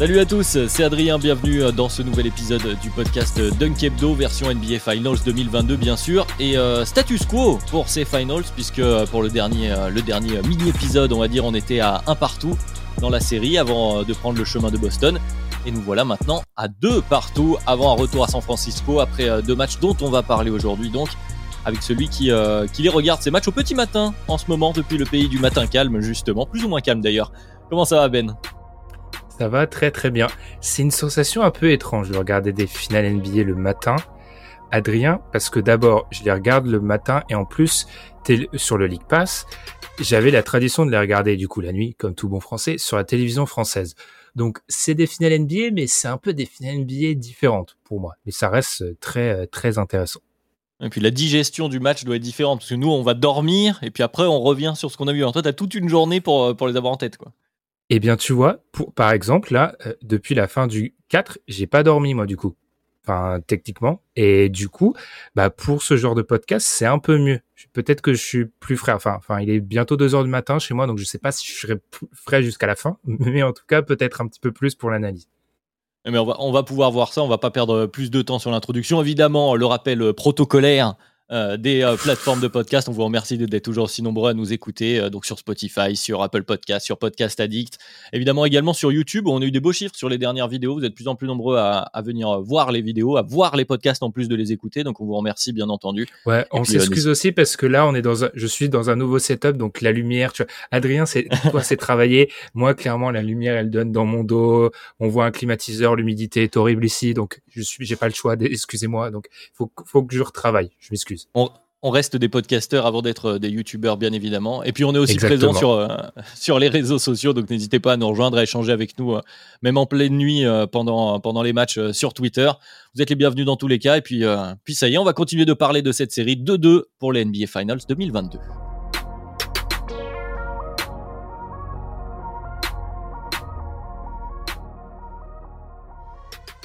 Salut à tous, c'est Adrien, bienvenue dans ce nouvel épisode du podcast Dunk Hebdo, version NBA Finals 2022 bien sûr, et euh, status quo pour ces Finals, puisque euh, pour le dernier, euh, le dernier mini-épisode, on va dire, on était à un partout dans la série avant de prendre le chemin de Boston, et nous voilà maintenant à deux partout avant un retour à San Francisco après deux matchs dont on va parler aujourd'hui donc avec celui qui, qui les regarde. Ces matchs au petit matin en ce moment depuis le pays du matin calme justement, plus ou moins calme d'ailleurs. Comment ça va Ben? Ça va très très bien. C'est une sensation un peu étrange de regarder des finales NBA le matin. Adrien, parce que d'abord, je les regarde le matin et en plus, sur le League Pass, j'avais la tradition de les regarder du coup la nuit, comme tout bon français, sur la télévision française. Donc c'est des finales NBA, mais c'est un peu des finales NBA différentes pour moi. Mais ça reste très très intéressant. Et puis la digestion du match doit être différente, parce que nous on va dormir, et puis après on revient sur ce qu'on a vu. En toi, t'as toute une journée pour, pour les avoir en tête, quoi. Eh bien, tu vois, pour, par exemple, là, euh, depuis la fin du 4, j'ai pas dormi, moi, du coup. Enfin, techniquement. Et du coup, bah, pour ce genre de podcast, c'est un peu mieux. Peut-être que je suis plus frais. Enfin, enfin, il est bientôt 2 heures du matin chez moi, donc je sais pas si je serai frais jusqu'à la fin. Mais en tout cas, peut-être un petit peu plus pour l'analyse. Mais on va, on va pouvoir voir ça, on va pas perdre plus de temps sur l'introduction. Évidemment, le rappel protocolaire euh, des euh, plateformes de podcast. On vous remercie d'être toujours aussi nombreux à nous écouter, euh, donc sur Spotify, sur Apple Podcast, sur Podcast Addict, évidemment également sur YouTube. On a eu des beaux chiffres sur les dernières vidéos. Vous êtes de plus en plus nombreux à, venir voir les vidéos, à voir les podcasts en plus de les écouter. Donc on vous remercie bien entendu. Ouais, on s'excuse aussi parce que là on est dans un, je suis dans un nouveau setup, donc la lumière. Tu vois, Adrien, c'est toi, c'est travaillé. Moi, clairement, la lumière, elle donne dans mon dos. On voit un climatiseur, l'humidité est horrible ici, donc je suis, j'ai pas le choix. Excusez-moi. Donc faut, faut que je retravaille. Je m'excuse. On, reste des podcasteurs avant d'être euh, des youtubeurs, bien évidemment. Et puis, on est aussi présent sur, euh, sur les réseaux sociaux, donc n'hésitez pas à nous rejoindre, à échanger avec nous, euh, même en pleine nuit pendant, pendant les matchs sur Twitter. Vous êtes les bienvenus dans tous les cas. Et puis, puis ça y est, on va continuer de parler de cette série 2-2 pour les NBA Finals 2022.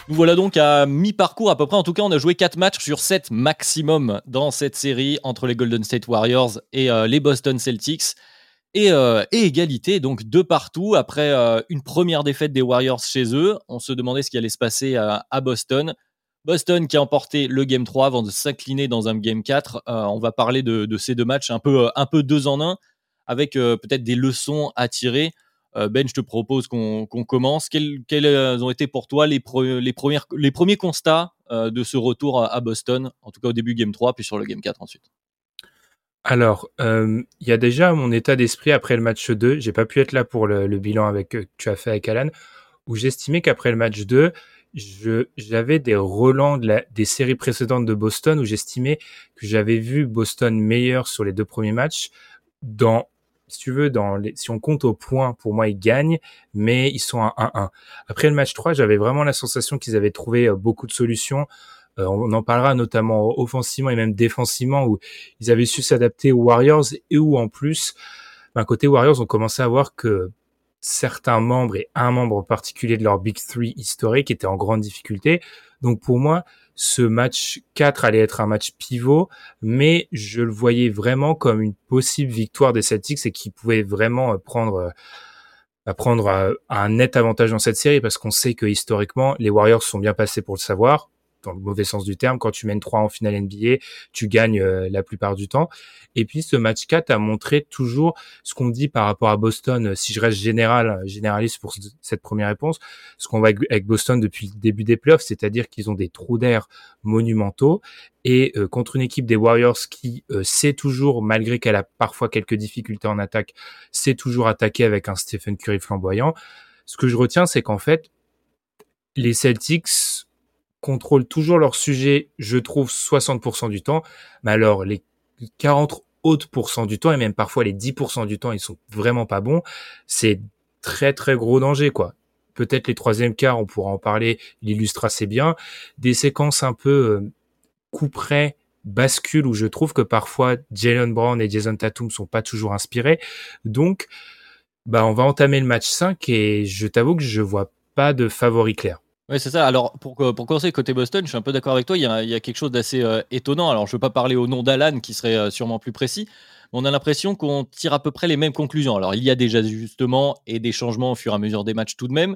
Nous voilà donc à mi-parcours à peu près. En tout cas, on a joué 4 matchs sur 7 maximum dans cette série entre les Golden State Warriors et euh, les Boston Celtics. Euh, et, égalité, donc deux partout. Après euh, une première défaite des Warriors chez eux, on se demandait ce qui allait se passer à, Boston. Boston qui a emporté le Game 3 avant de s'incliner dans un Game 4. on va parler de, de, ces deux matchs un peu deux en un, avec peut-être des leçons à tirer. Euh, ben, je te propose qu'on commence. Quels, euh, ont été pour toi les, premières, les premiers constats euh, de ce retour à, Boston, en tout cas au début Game 3, puis sur le Game 4 ensuite? Alors, il y a déjà mon état d'esprit après le match 2. J'ai pas pu être là pour le, bilan avec que tu as fait avec Alan, où j'estimais qu'après le match 2, j'avais des relents des séries précédentes de Boston, où j'estimais que j'avais vu Boston meilleur sur les deux premiers matchs dans si tu veux, dans les, si on compte au point, pour moi, ils gagnent, mais ils sont à 1-1. Après le match 3, j'avais vraiment la sensation qu'ils avaient trouvé euh, beaucoup de solutions. Euh, on en parlera notamment offensivement et même défensivement, où ils avaient su s'adapter aux Warriors et où en plus, ben, côté Warriors, on commençait à voir que certains membres et un membre particulier de leur Big Three historique étaient en grande difficulté. Donc pour moi, ce match 4 allait être un match pivot, mais je le voyais vraiment comme une possible victoire des Celtics et qui pouvait vraiment euh, prendre euh, euh, un net avantage dans cette série parce qu'on sait que historiquement les Warriors sont bien passés pour le savoir. Dans le mauvais sens du terme. Quand tu mènes 3 en finale NBA, tu gagnes euh, la plupart du temps. Et puis ce match 4 a montré toujours ce qu'on dit par rapport à Boston. Si je reste général, généraliste pour cette première réponse, ce qu'on voit avec Boston depuis le début des playoffs, c'est-à-dire qu'ils ont des trous d'air monumentaux. Et euh, contre une équipe des Warriors qui euh, sait toujours, malgré qu'elle a parfois quelques difficultés en attaque, sait toujours attaquer avec un Stephen Curry flamboyant. Ce que je retiens, c'est qu'en fait, les Celtics contrôlent toujours leur sujet, je trouve, 60% du temps. Mais alors, les 40 autres pourcents du temps, et même parfois les 10% du temps, ils sont vraiment pas bons. C'est très, très gros danger, quoi. Peut-être les troisièmes quarts, on pourra en parler, il illustre assez bien. Des séquences un peu euh, coup près, bascule où je trouve que parfois Jalen Brown et Jason Tatum sont pas toujours inspirés. Donc, bah, on va entamer le match 5 et je t'avoue que je vois pas de favori clair. Oui, c'est ça. Alors, pour, pour commencer, côté Boston, je suis un peu d'accord avec toi. Il y a, quelque chose d'assez euh, étonnant. Alors, je ne veux pas parler au nom d'Alan, qui serait euh, sûrement plus précis. Mais on a l'impression qu'on tire à peu près les mêmes conclusions. Alors, il y a des ajustements et des changements au fur et à mesure des matchs tout de même.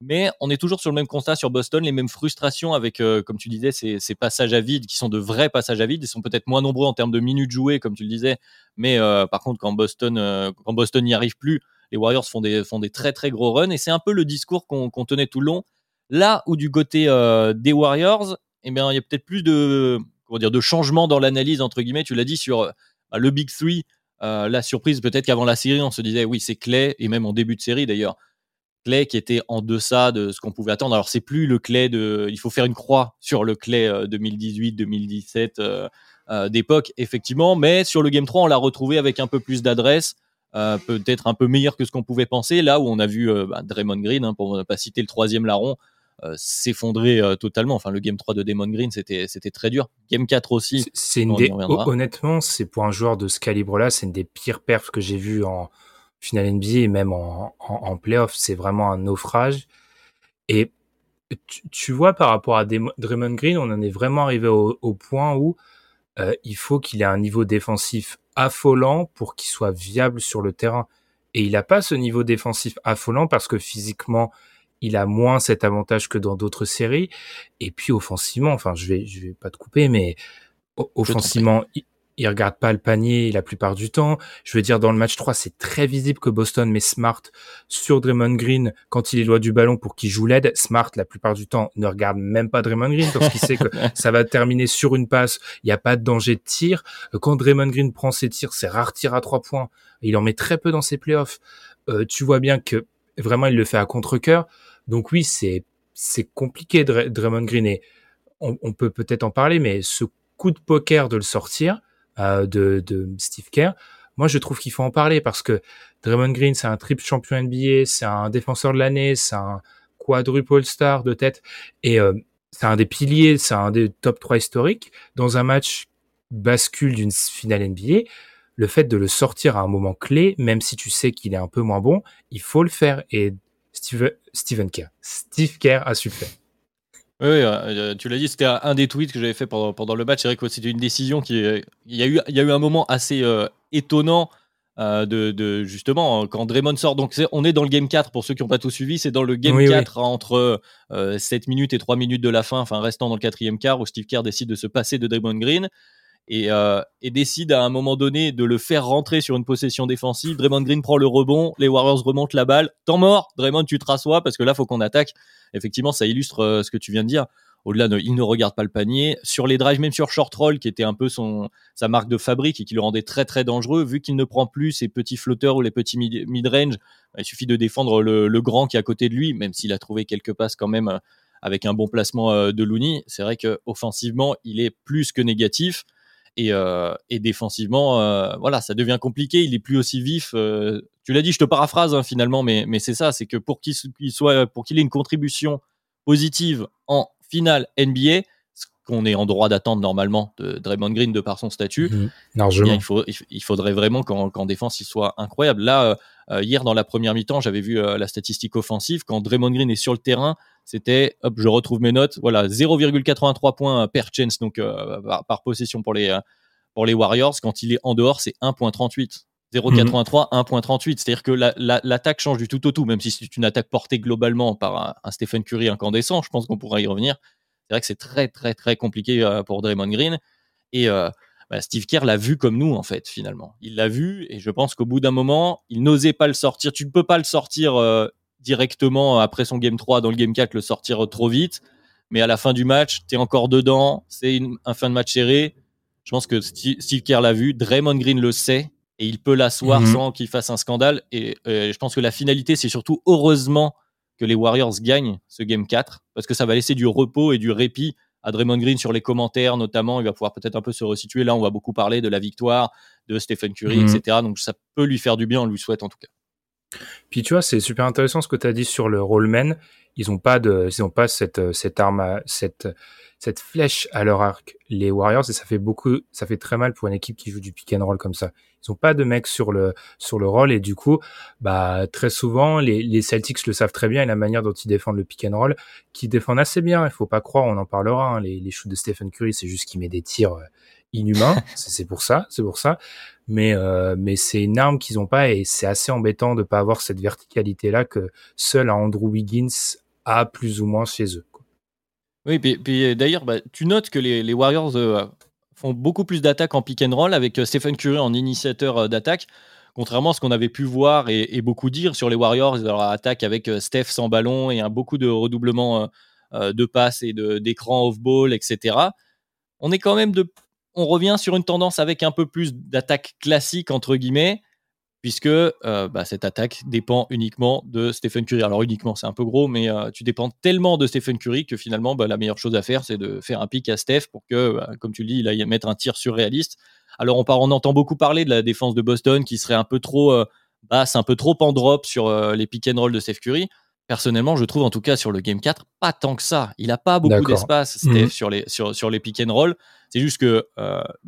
Mais on est toujours sur le même constat sur Boston, les mêmes frustrations avec, euh, comme tu disais, ces, ces, passages à vide qui sont de vrais passages à vide. Ils sont peut-être moins nombreux en termes de minutes jouées, comme tu le disais. Mais par contre, quand Boston, quand Boston n'y arrive plus, les Warriors font des, font des très très gros runs. Et c'est un peu le discours qu'on tenait tout le long Là où du côté euh, des Warriors, eh bien, il y a peut-être plus de, comment dire, de changement dans l'analyse, entre guillemets. Tu l'as dit sur euh, bah, le Big Three. Euh, la surprise, peut-être qu'avant la série, on se disait, oui, c'est Clay, et même en début de série d'ailleurs, Clay qui était en deçà de ce qu'on pouvait attendre. Alors, c'est plus le Clay de. Il faut faire une croix sur le Clay 2018-2017 d'époque, effectivement, mais sur le Game 3, on l'a retrouvé avec un peu plus d'adresse. peut-être un peu meilleur que ce qu'on pouvait penser. Là où on a vu bah, Draymond Green, hein, pour ne pas citer le troisième larron, s'effondrer euh, totalement. Enfin, le game 3 de Damon Green, c'était c'était très dur. Game 4 aussi. C'est une des, honnêtement, c'est pour un joueur de ce calibre-là, c'est une des pires perfs que j'ai vu en finale NBA et même en, en, en playoff. C'est vraiment un naufrage. Et tu, vois, par rapport à Draymond Green, on en est vraiment arrivé au, point où euh, il faut qu'il ait un niveau défensif affolant pour qu'il soit viable sur le terrain. Et il n'a pas ce niveau défensif affolant parce que physiquement, il a moins cet avantage que dans d'autres séries. Et puis offensivement, enfin, je vais, je vais pas te couper, mais offensivement, il, il, regarde pas le panier la plupart du temps. Je veux dire, dans le match 3, c'est très visible que Boston met Smart sur Draymond Green quand il est loin du ballon pour qu'il joue l'aide. Smart, la plupart du temps, ne regarde même pas Draymond Green parce qu'il sait que ça va terminer sur une passe. Il n'y a pas de danger de tir. Quand Draymond Green prend ses tirs, c'est rare tir à trois points. Il en met très peu dans ses playoffs. Euh, tu vois bien que vraiment, il le fait à contre-cœur. Donc oui, c'est c'est compliqué Draymond Green et on, peut peut-être en parler, mais ce coup de poker de le sortir euh, de, de Steve Kerr, moi je trouve qu'il faut en parler parce que Draymond Green c'est un triple champion NBA, c'est un défenseur de l'année, c'est un quadruple star de tête et euh, c'est un des piliers, c'est un des top 3 historiques dans un match bascule d'une finale NBA. Le fait de le sortir à un moment clé, même si tu sais qu'il est un peu moins bon, il faut le faire. Et Steve, Steven Kerr. Steve Kerr a su faire. Oui, euh, tu l'as dit, c'était un des tweets que j'avais fait pendant, pendant le match. C'est vrai que c'était une décision qui. Il y, a eu, il y a eu un moment assez euh, étonnant euh, de, justement quand Draymond sort. Donc on est dans le game 4 pour ceux qui n'ont pas tout suivi. C'est dans le game 4 entre 7 minutes et 3 minutes de la fin, enfin restant dans le quatrième quart où Steve Kerr décide de se passer de Draymond Green et, euh, et, décide à un moment donné de le faire rentrer sur une possession défensive. Draymond Green prend le rebond, les Warriors remontent la balle. Temps mort, Draymond, tu te rassois parce que là, faut qu'on attaque. Effectivement, ça illustre euh, ce que tu viens de dire. Au-delà, de, il ne regarde pas le panier. Sur les drives, même sur short roll, qui était un peu son, sa marque de fabrique et qui le rendait très très dangereux, vu qu'il ne prend plus ses petits flotteurs ou les petits mid-range, il suffit de défendre le, le, grand qui est à côté de lui, même s'il a trouvé quelques passes quand même euh, avec un bon placement de Looney. C'est vrai que offensivement, il est plus que négatif. Euh, et, défensivement, euh, voilà, ça devient compliqué. Il est plus aussi vif. Euh, tu l'as dit, je te paraphrase hein, finalement, mais, mais c'est ça, c'est que pour qu'il soit, pour qu'il ait une contribution positive en finale NBA, qu'on est en droit d'attendre normalement de Draymond Green de par son statut, mmh, eh il, faut, il faudrait vraiment qu'en défense il soit incroyable. Là, hier dans la première mi-temps, j'avais vu la statistique offensive quand Draymond Green est sur le terrain c'était, hop, je retrouve mes notes, voilà, 0,83 points per chance, donc euh, par, possession pour les, euh, pour les Warriors. Quand il est en dehors, c'est 1.38. 0,83, 1.38. C'est-à-dire que l'attaque change du tout au tout, même si c'est une attaque portée globalement par un, Stephen Curry incandescent, je pense qu'on pourra y revenir. C'est vrai que c'est très, très, très compliqué euh, pour Draymond Green. Et euh, bah, Steve Kerr l'a vu comme nous, en fait, finalement. Il l'a vu, et je pense qu'au bout d'un moment, il n'osait pas le sortir. Tu ne peux pas le sortir euh, directement après son Game 3, dans le Game 4, le sortir trop vite. Mais à la fin du match, tu es encore dedans, c'est un fin de match serré. Je pense que Steve Kerr l'a vu, Draymond Green le sait, et il peut l'asseoir mhm. sans qu'il fasse un scandale. Et je pense que la finalité, c'est surtout heureusement que les Warriors gagnent ce Game 4, parce que ça va laisser du repos et du répit à Draymond Green sur les commentaires, notamment. Il va pouvoir peut-être un peu se resituer. Là, on va beaucoup parler de la victoire de Stephen Curry, mhm. etc. Donc, ça peut lui faire du bien, on lui souhaite en tout cas. Puis tu vois, c'est super intéressant ce que tu as dit sur le rollman. Ils n'ont pas de, ils ont pas cette, cette arme, cette, cette flèche à leur arc, les Warriors, et ça fait beaucoup, ça fait très mal pour une équipe qui joue du pick and roll comme ça. Ils ont pas de mecs sur le sur le roll et du coup, bah très souvent les, Celtics le savent très bien et la manière dont ils défendent le pick and roll, qui défendent assez bien. Il faut pas croire, on en parlera. Hein, les, les shoots de Stephen Curry, c'est juste qu'il met des tirs euh, inhumains. c'est pour ça, c'est pour ça. Mais euh, mais c'est une arme qu'ils ont pas et c'est assez embêtant de pas avoir cette verticalité là que seul Andrew Wiggins a plus ou moins chez eux. Oui, puis, d'ailleurs, bah, tu notes que les, Warriors euh, font beaucoup plus d'attaques en pick and roll avec euh, Stephen Curry en initiateur euh, d'attaque, contrairement à ce qu'on avait pu voir et, beaucoup dire sur les Warriors, leur attaque avec Steph sans ballon et un, beaucoup de redoublements de passes et d'écran off-ball, etc. On est quand même de, on revient sur une tendance avec un peu plus d'attaque classique entre guillemets puisque euh, bah, cette attaque dépend uniquement de Stephen Curry. Alors uniquement, c'est un peu gros, mais euh, tu dépends tellement de Stephen Curry que finalement, bah, la meilleure chose à faire, c'est de faire un pic à Steph pour que, bah, comme tu le dis, il aille mettre un tir surréaliste. Alors on, entend beaucoup parler de la défense de Boston qui serait un peu trop euh, basse, un peu trop en drop sur les pick and roll de Steph Curry. Personnellement, je trouve en tout cas sur le Game 4, pas tant que ça. Il n'a pas beaucoup d'espace, Steph, mhm. sur, les, sur, sur les pick and roll. C'est juste que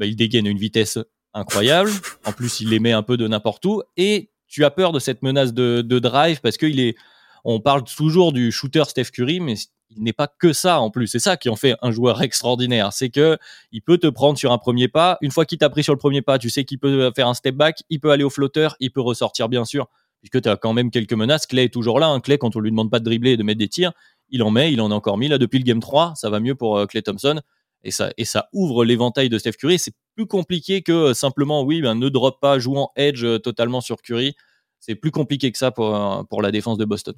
il dégaine une vitesse incroyable. En plus, il les met un peu de n'importe où. Et tu as peur de cette menace de, drive parce qu'il est. On parle toujours du shooter Steph Curry, mais il n'est pas que ça en plus. C'est ça qui en fait un joueur extraordinaire. C'est que il peut te prendre sur un premier pas. Une fois qu'il t'a pris sur le premier pas, tu sais qu'il peut faire un step back, il peut aller au flotteur, il peut ressortir bien sûr, puisque tu as quand même quelques menaces. Clay est toujours là. Hein. Clay, quand on lui demande pas de dribbler et de mettre des tirs, il en met, il en a encore mis là depuis le game 3. Ça va mieux pour euh, Clay Thompson et ça, ouvre l'éventail de Steph Curry. C'est plus compliqué que euh, simplement, oui, ben, ne drop pas, joue en edge euh, totalement sur Curry. C'est plus compliqué que ça pour la défense de Boston.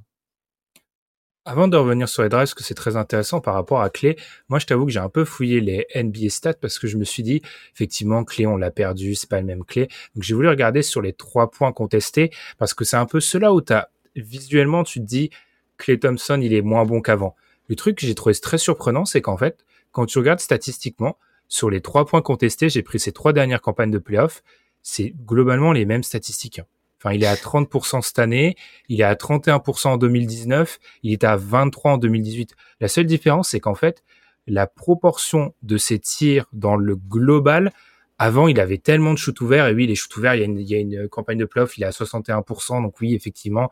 Avant de revenir sur les drives, que c'est très intéressant par rapport à Clé, moi je t'avoue que j'ai un peu fouillé les NBA stats parce que je me suis dit, effectivement, Clé, on l'a perdu, c'est pas le même Clé. Donc j'ai voulu regarder sur les trois points contestés parce que c'est un peu cela où t'as, visuellement, tu te dis, Clay Thompson, il est moins bon qu'avant. Le truc que j'ai trouvé très surprenant, c'est qu'en fait, quand tu regardes statistiquement, sur les trois points contestés, j'ai pris ces trois dernières campagnes de playoffs, c'est globalement les mêmes statistiques. Enfin, il est à 30% cette année, il est à 31% en 2019, il est à 23% en 2018. La seule différence, c'est qu'en fait, la proportion de ses tirs dans le global, avant, il avait tellement de shoots ouverts, et oui, les shoots ouverts, il y a une, campagne de playoffs, il est à 61%, donc oui, effectivement.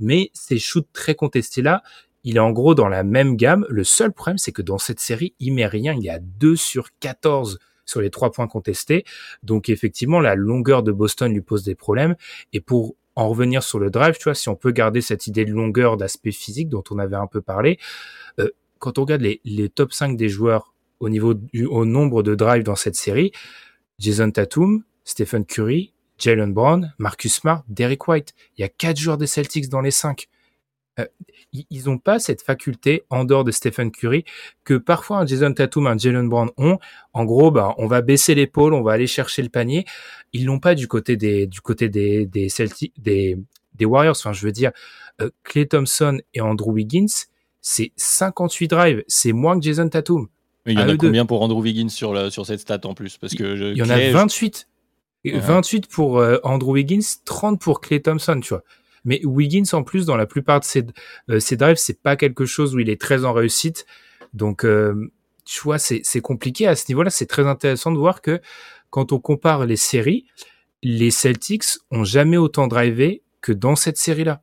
Mais ces shoots très contestés-là, il est en gros dans la même gamme. Le seul problème, c'est que dans cette série, il met rien. Il y a 2 sur 14 sur les trois points contestés. Donc effectivement, la longueur de Boston lui pose des problèmes. Et pour en revenir sur le drive, tu vois, si on peut garder cette idée de longueur, d'aspect physique dont on avait un peu parlé, euh, quand on regarde les, top 5 des joueurs au niveau du au nombre de drives dans cette série, Jason Tatum, Stephen Curry, Jalen Brown, Marcus Smart, Derek White. Il y a quatre joueurs des Celtics dans les 5. Euh, ils n'ont pas cette faculté en dehors de Stephen Curry que parfois un Jason Tatum, un Jalen Brown ont. En gros, bah, on va baisser l'épaule, on va aller chercher le panier. Ils l'ont pas du côté des du côté des des Celtics, des des Warriors. Enfin, je veux dire, euh, Clay Thompson et Andrew Wiggins, c'est 58 drives, c'est moins que Jason Tatum. il y en a combien pour Andrew Wiggins sur la, sur cette stat en plus? Parce que je, il y en a 28. 28 pour euh, Andrew Wiggins, 30 pour Clay Thompson, tu vois. Mais Wiggins, en plus, dans la plupart de ses, euh, ses drives, c'est pas quelque chose où il est très en réussite. Donc, euh, tu vois, c'est compliqué à ce niveau-là. C'est très intéressant de voir que quand on compare les séries, les Celtics ont jamais autant drivé que dans cette série-là.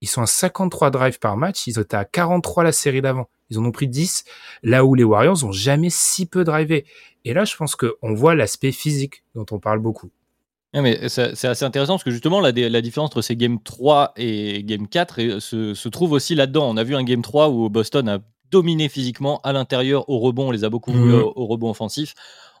Ils sont à 53 drives par match. Ils étaient à 43 la série d'avant. Ils en ont pris 10, là où les Warriors ont jamais si peu drivé. Et là, je pense qu'on voit l'aspect physique dont on parle beaucoup mais c'est assez intéressant parce que justement, la, la, différence entre ces Game 3 et Game 4 se, se trouve aussi là-dedans. On a vu un Game 3 où Boston a dominé physiquement à l'intérieur au rebond. On les a beaucoup vus Mhm. au, au rebond offensif.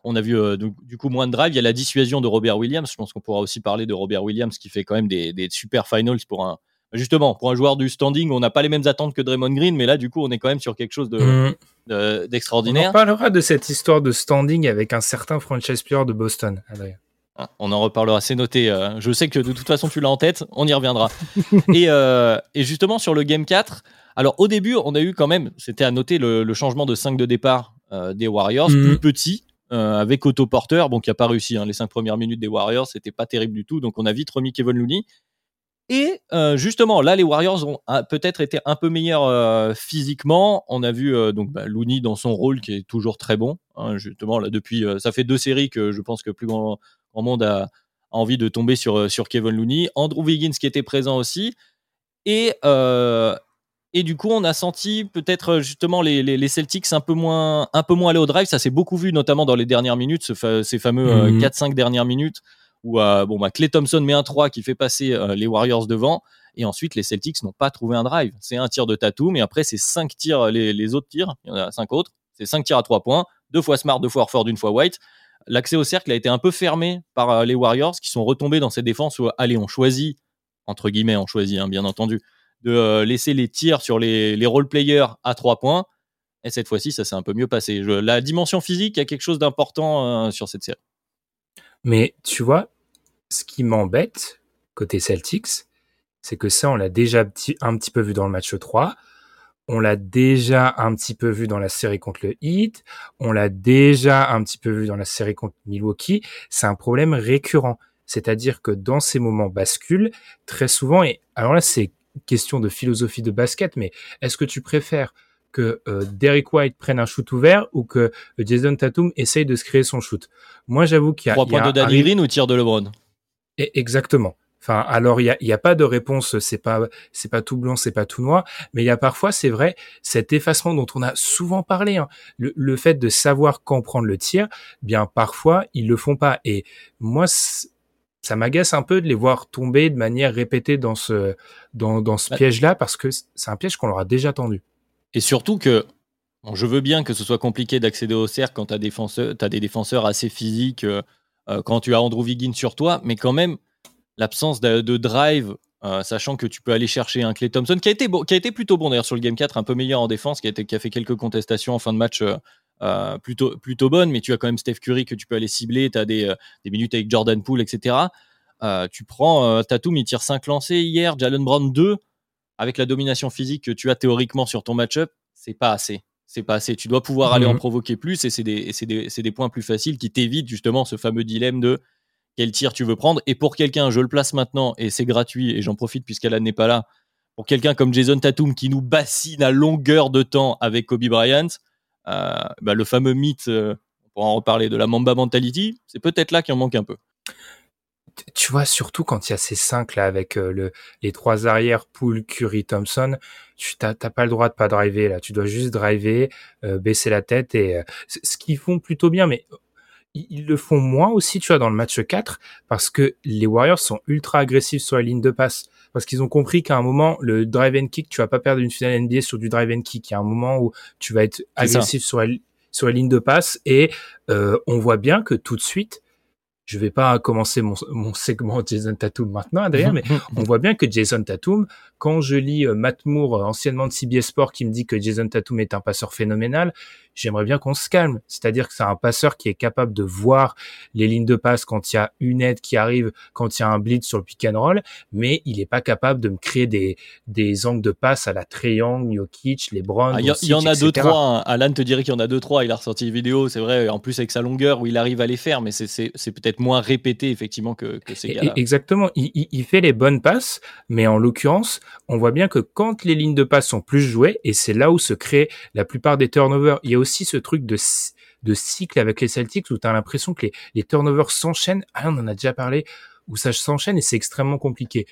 On a vu euh, du, du coup moins de drive. Il y a la dissuasion de Robert Williams. Je pense qu'on pourra aussi parler de Robert Williams qui fait quand même des, des super finals pour un. Justement, pour un joueur du standing, on n'a pas les mêmes attentes que Draymond Green, mais là, du coup, on est quand même sur quelque chose de- Mm. de- On d'extraordinaire. parlera de cette histoire de standing avec un certain franchise player de Boston. Ah, On en reparlera, c'est noté. euh, Je sais que de toute façon, tu l'as en tête, on y reviendra. et, euh, et justement, sur le Game 4, alors au début, on a eu quand même, c'était à noter le, le changement de 5 de départ euh, des Warriors, Mhm. plus petit, avec Otto Porter, bon, qui n'a pas réussi. hein, les 5 premières minutes des Warriors, c'était pas terrible du tout, donc on a vite remis Kevin Looney. Et justement, là, les Warriors ont euh, peut-être été un peu meilleurs physiquement. On a vu donc bah, Looney dans son rôle qui est toujours très bon. hein, justement, là, depuis, ça fait deux séries que je pense que plus grand, grand monde a, a envie de tomber sur, euh, sur Kevin Looney. Andrew Wiggins qui était présent aussi. Et, euh, et du coup, on a senti peut-être euh, justement les, les, les Celtics un peu moins, un peu moins aller au drive. Ça s'est beaucoup vu, notamment dans les dernières minutes, ce fa- ces fameux euh, Mhm. 4-5 dernières minutes où euh, bon, bah, Clay Thompson met un 3 qui fait passer les Warriors devant. Et ensuite, les Celtics n'ont pas trouvé un drive. C'est un tir de Tatum, et après, c'est 5 tirs, les, les autres tirs, il y en a 5 autres. C'est 5 tirs à 3 points, deux fois Smart, deux fois Orford, une fois White. L'accès au cercle a été un peu fermé par euh, les Warriors qui sont retombés dans cette défense où, allez, on choisit, entre guillemets, on choisit, hein, bien entendu, de euh, laisser les tirs sur les, role-players à 3 points. Et cette fois-ci, ça s'est un peu mieux passé. La dimension physique a quelque chose d'important euh, sur cette série. Mais tu vois, ce qui m'embête côté Celtics, c'est que ça, on l'a déjà un petit peu vu dans le match 3. On l'a déjà un petit peu vu dans la série contre le Heat. On l'a déjà un petit peu vu dans la série contre Milwaukee. C'est un problème récurrent. C'est-à-dire que dans ces moments bascules, très souvent, et alors là, c'est question de philosophie de basket, mais est-ce que tu préfères que euh, Derek White prenne un shoot ouvert ou que euh, Jason Tatum essaye de se créer son shoot? Moi, j'avoue qu'il y a... 3 il y a points de un- ou tir de LeBron? Et- Exactement. Enfin, alors il y a, il y a pas de réponse, c'est pas c'est pas tout blanc, c'est pas tout noir, mais il y a parfois, c'est vrai, cet effacement dont on a souvent parlé, hein, le, le fait de savoir quand prendre le tir, bien parfois ils le font pas. Et moi, ça m'agace un peu de les voir tomber de manière répétée dans ce dans, dans ce Ouais. piège-là parce que c'est un piège qu'on leur a déjà tendu. Et surtout que bon, je veux bien que ce soit compliqué d'accéder au cercle quand tu as, des défenseurs assez physiques, euh, euh, quand tu as Andrew Wiggins sur toi, mais quand même, l'absence de, de drive, euh, sachant que tu peux aller chercher un Clay Thompson, qui a été, bon, qui a été plutôt bon d'ailleurs sur le Game 4, un peu meilleur en défense, qui a, été, qui a fait quelques contestations en fin de match euh, euh, plutôt, plutôt bonnes, mais tu as quand même Steph Curry que tu peux aller cibler, tu as des, euh, des minutes avec Jordan Poole, etc. Euh, tu prends Tatum, il tire 5 lancés hier, Jalen Brown 2, avec la domination physique que tu as théoriquement sur ton match-up, c'est pas assez. C'est pas assez. Tu dois pouvoir aller en Mhm. provoquer plus et c'est des, et c'est des, c'est des points plus faciles qui t'évitent justement ce fameux dilemme de quel tir tu veux prendre. Et pour quelqu'un, je le place maintenant et c'est gratuit et j'en profite puisqu'Alan n'est pas là. Pour quelqu'un comme Jason Tatum qui nous bassine à longueur de temps avec Kobe Bryant, euh, bah, le fameux mythe, euh, on pourra en reparler, de la Mamba Mentality, c'est peut-être là qu'il en manque un peu. tu vois, surtout quand il y a ces cinq là avec euh, le, les trois arrières, Poole, Curry, Thompson, tu t'as pas le droit de pas driver là. Tu dois juste driver, euh, baisser la tête et ce qu'ils font plutôt bien, mais ils, le font moins aussi, tu vois, dans le match 4 parce que les Warriors sont ultra agressifs sur la ligne de passe. Parce qu'ils ont compris qu'à un moment, le drive and kick, tu vas pas perdre une finale NBA sur du drive and kick. Il y a un moment où tu vas être agressif sur la, sur la ligne de passe et euh, on voit bien que tout de suite, je vais pas commencer mon, mon segment Jason Tatum maintenant, Adrien, mais on voit bien que Jason Tatum, quand je lis euh, Matt Moore, euh, anciennement de CBS Sport, qui me dit que Jason Tatum est un passeur phénoménal, j'aimerais bien qu'on se calme. C'est-à-dire que c'est un passeur qui est capable de voir les lignes de passe quand il y a une aide qui arrive, quand il y a un blitz sur le pick and roll, mais il est pas capable de me créer des, des angles de passe à la Trae Young, Jokic, LeBron, Ah, Il y, en a etc. deux, trois. hein. Alan te dirait qu'il y en a deux, trois. Il a ressorti une vidéo, c'est vrai. En plus, avec sa longueur, où il arrive à les faire, mais c'est- c'est c'est peut-être moins répété, effectivement, que, que ces gars-là. Exactement, il, il- il fait les bonnes passes, mais en l'occurrence, on voit bien que quand les lignes de passe sont plus jouées, et c'est là où se crée la plupart des turnovers, il y a aussi ce truc de, de cycle avec les Celtics où tu as l'impression que les, les turnovers s'enchaînent, ah, on en a déjà parlé, où ça s'enchaîne et c'est extrêmement compliqué.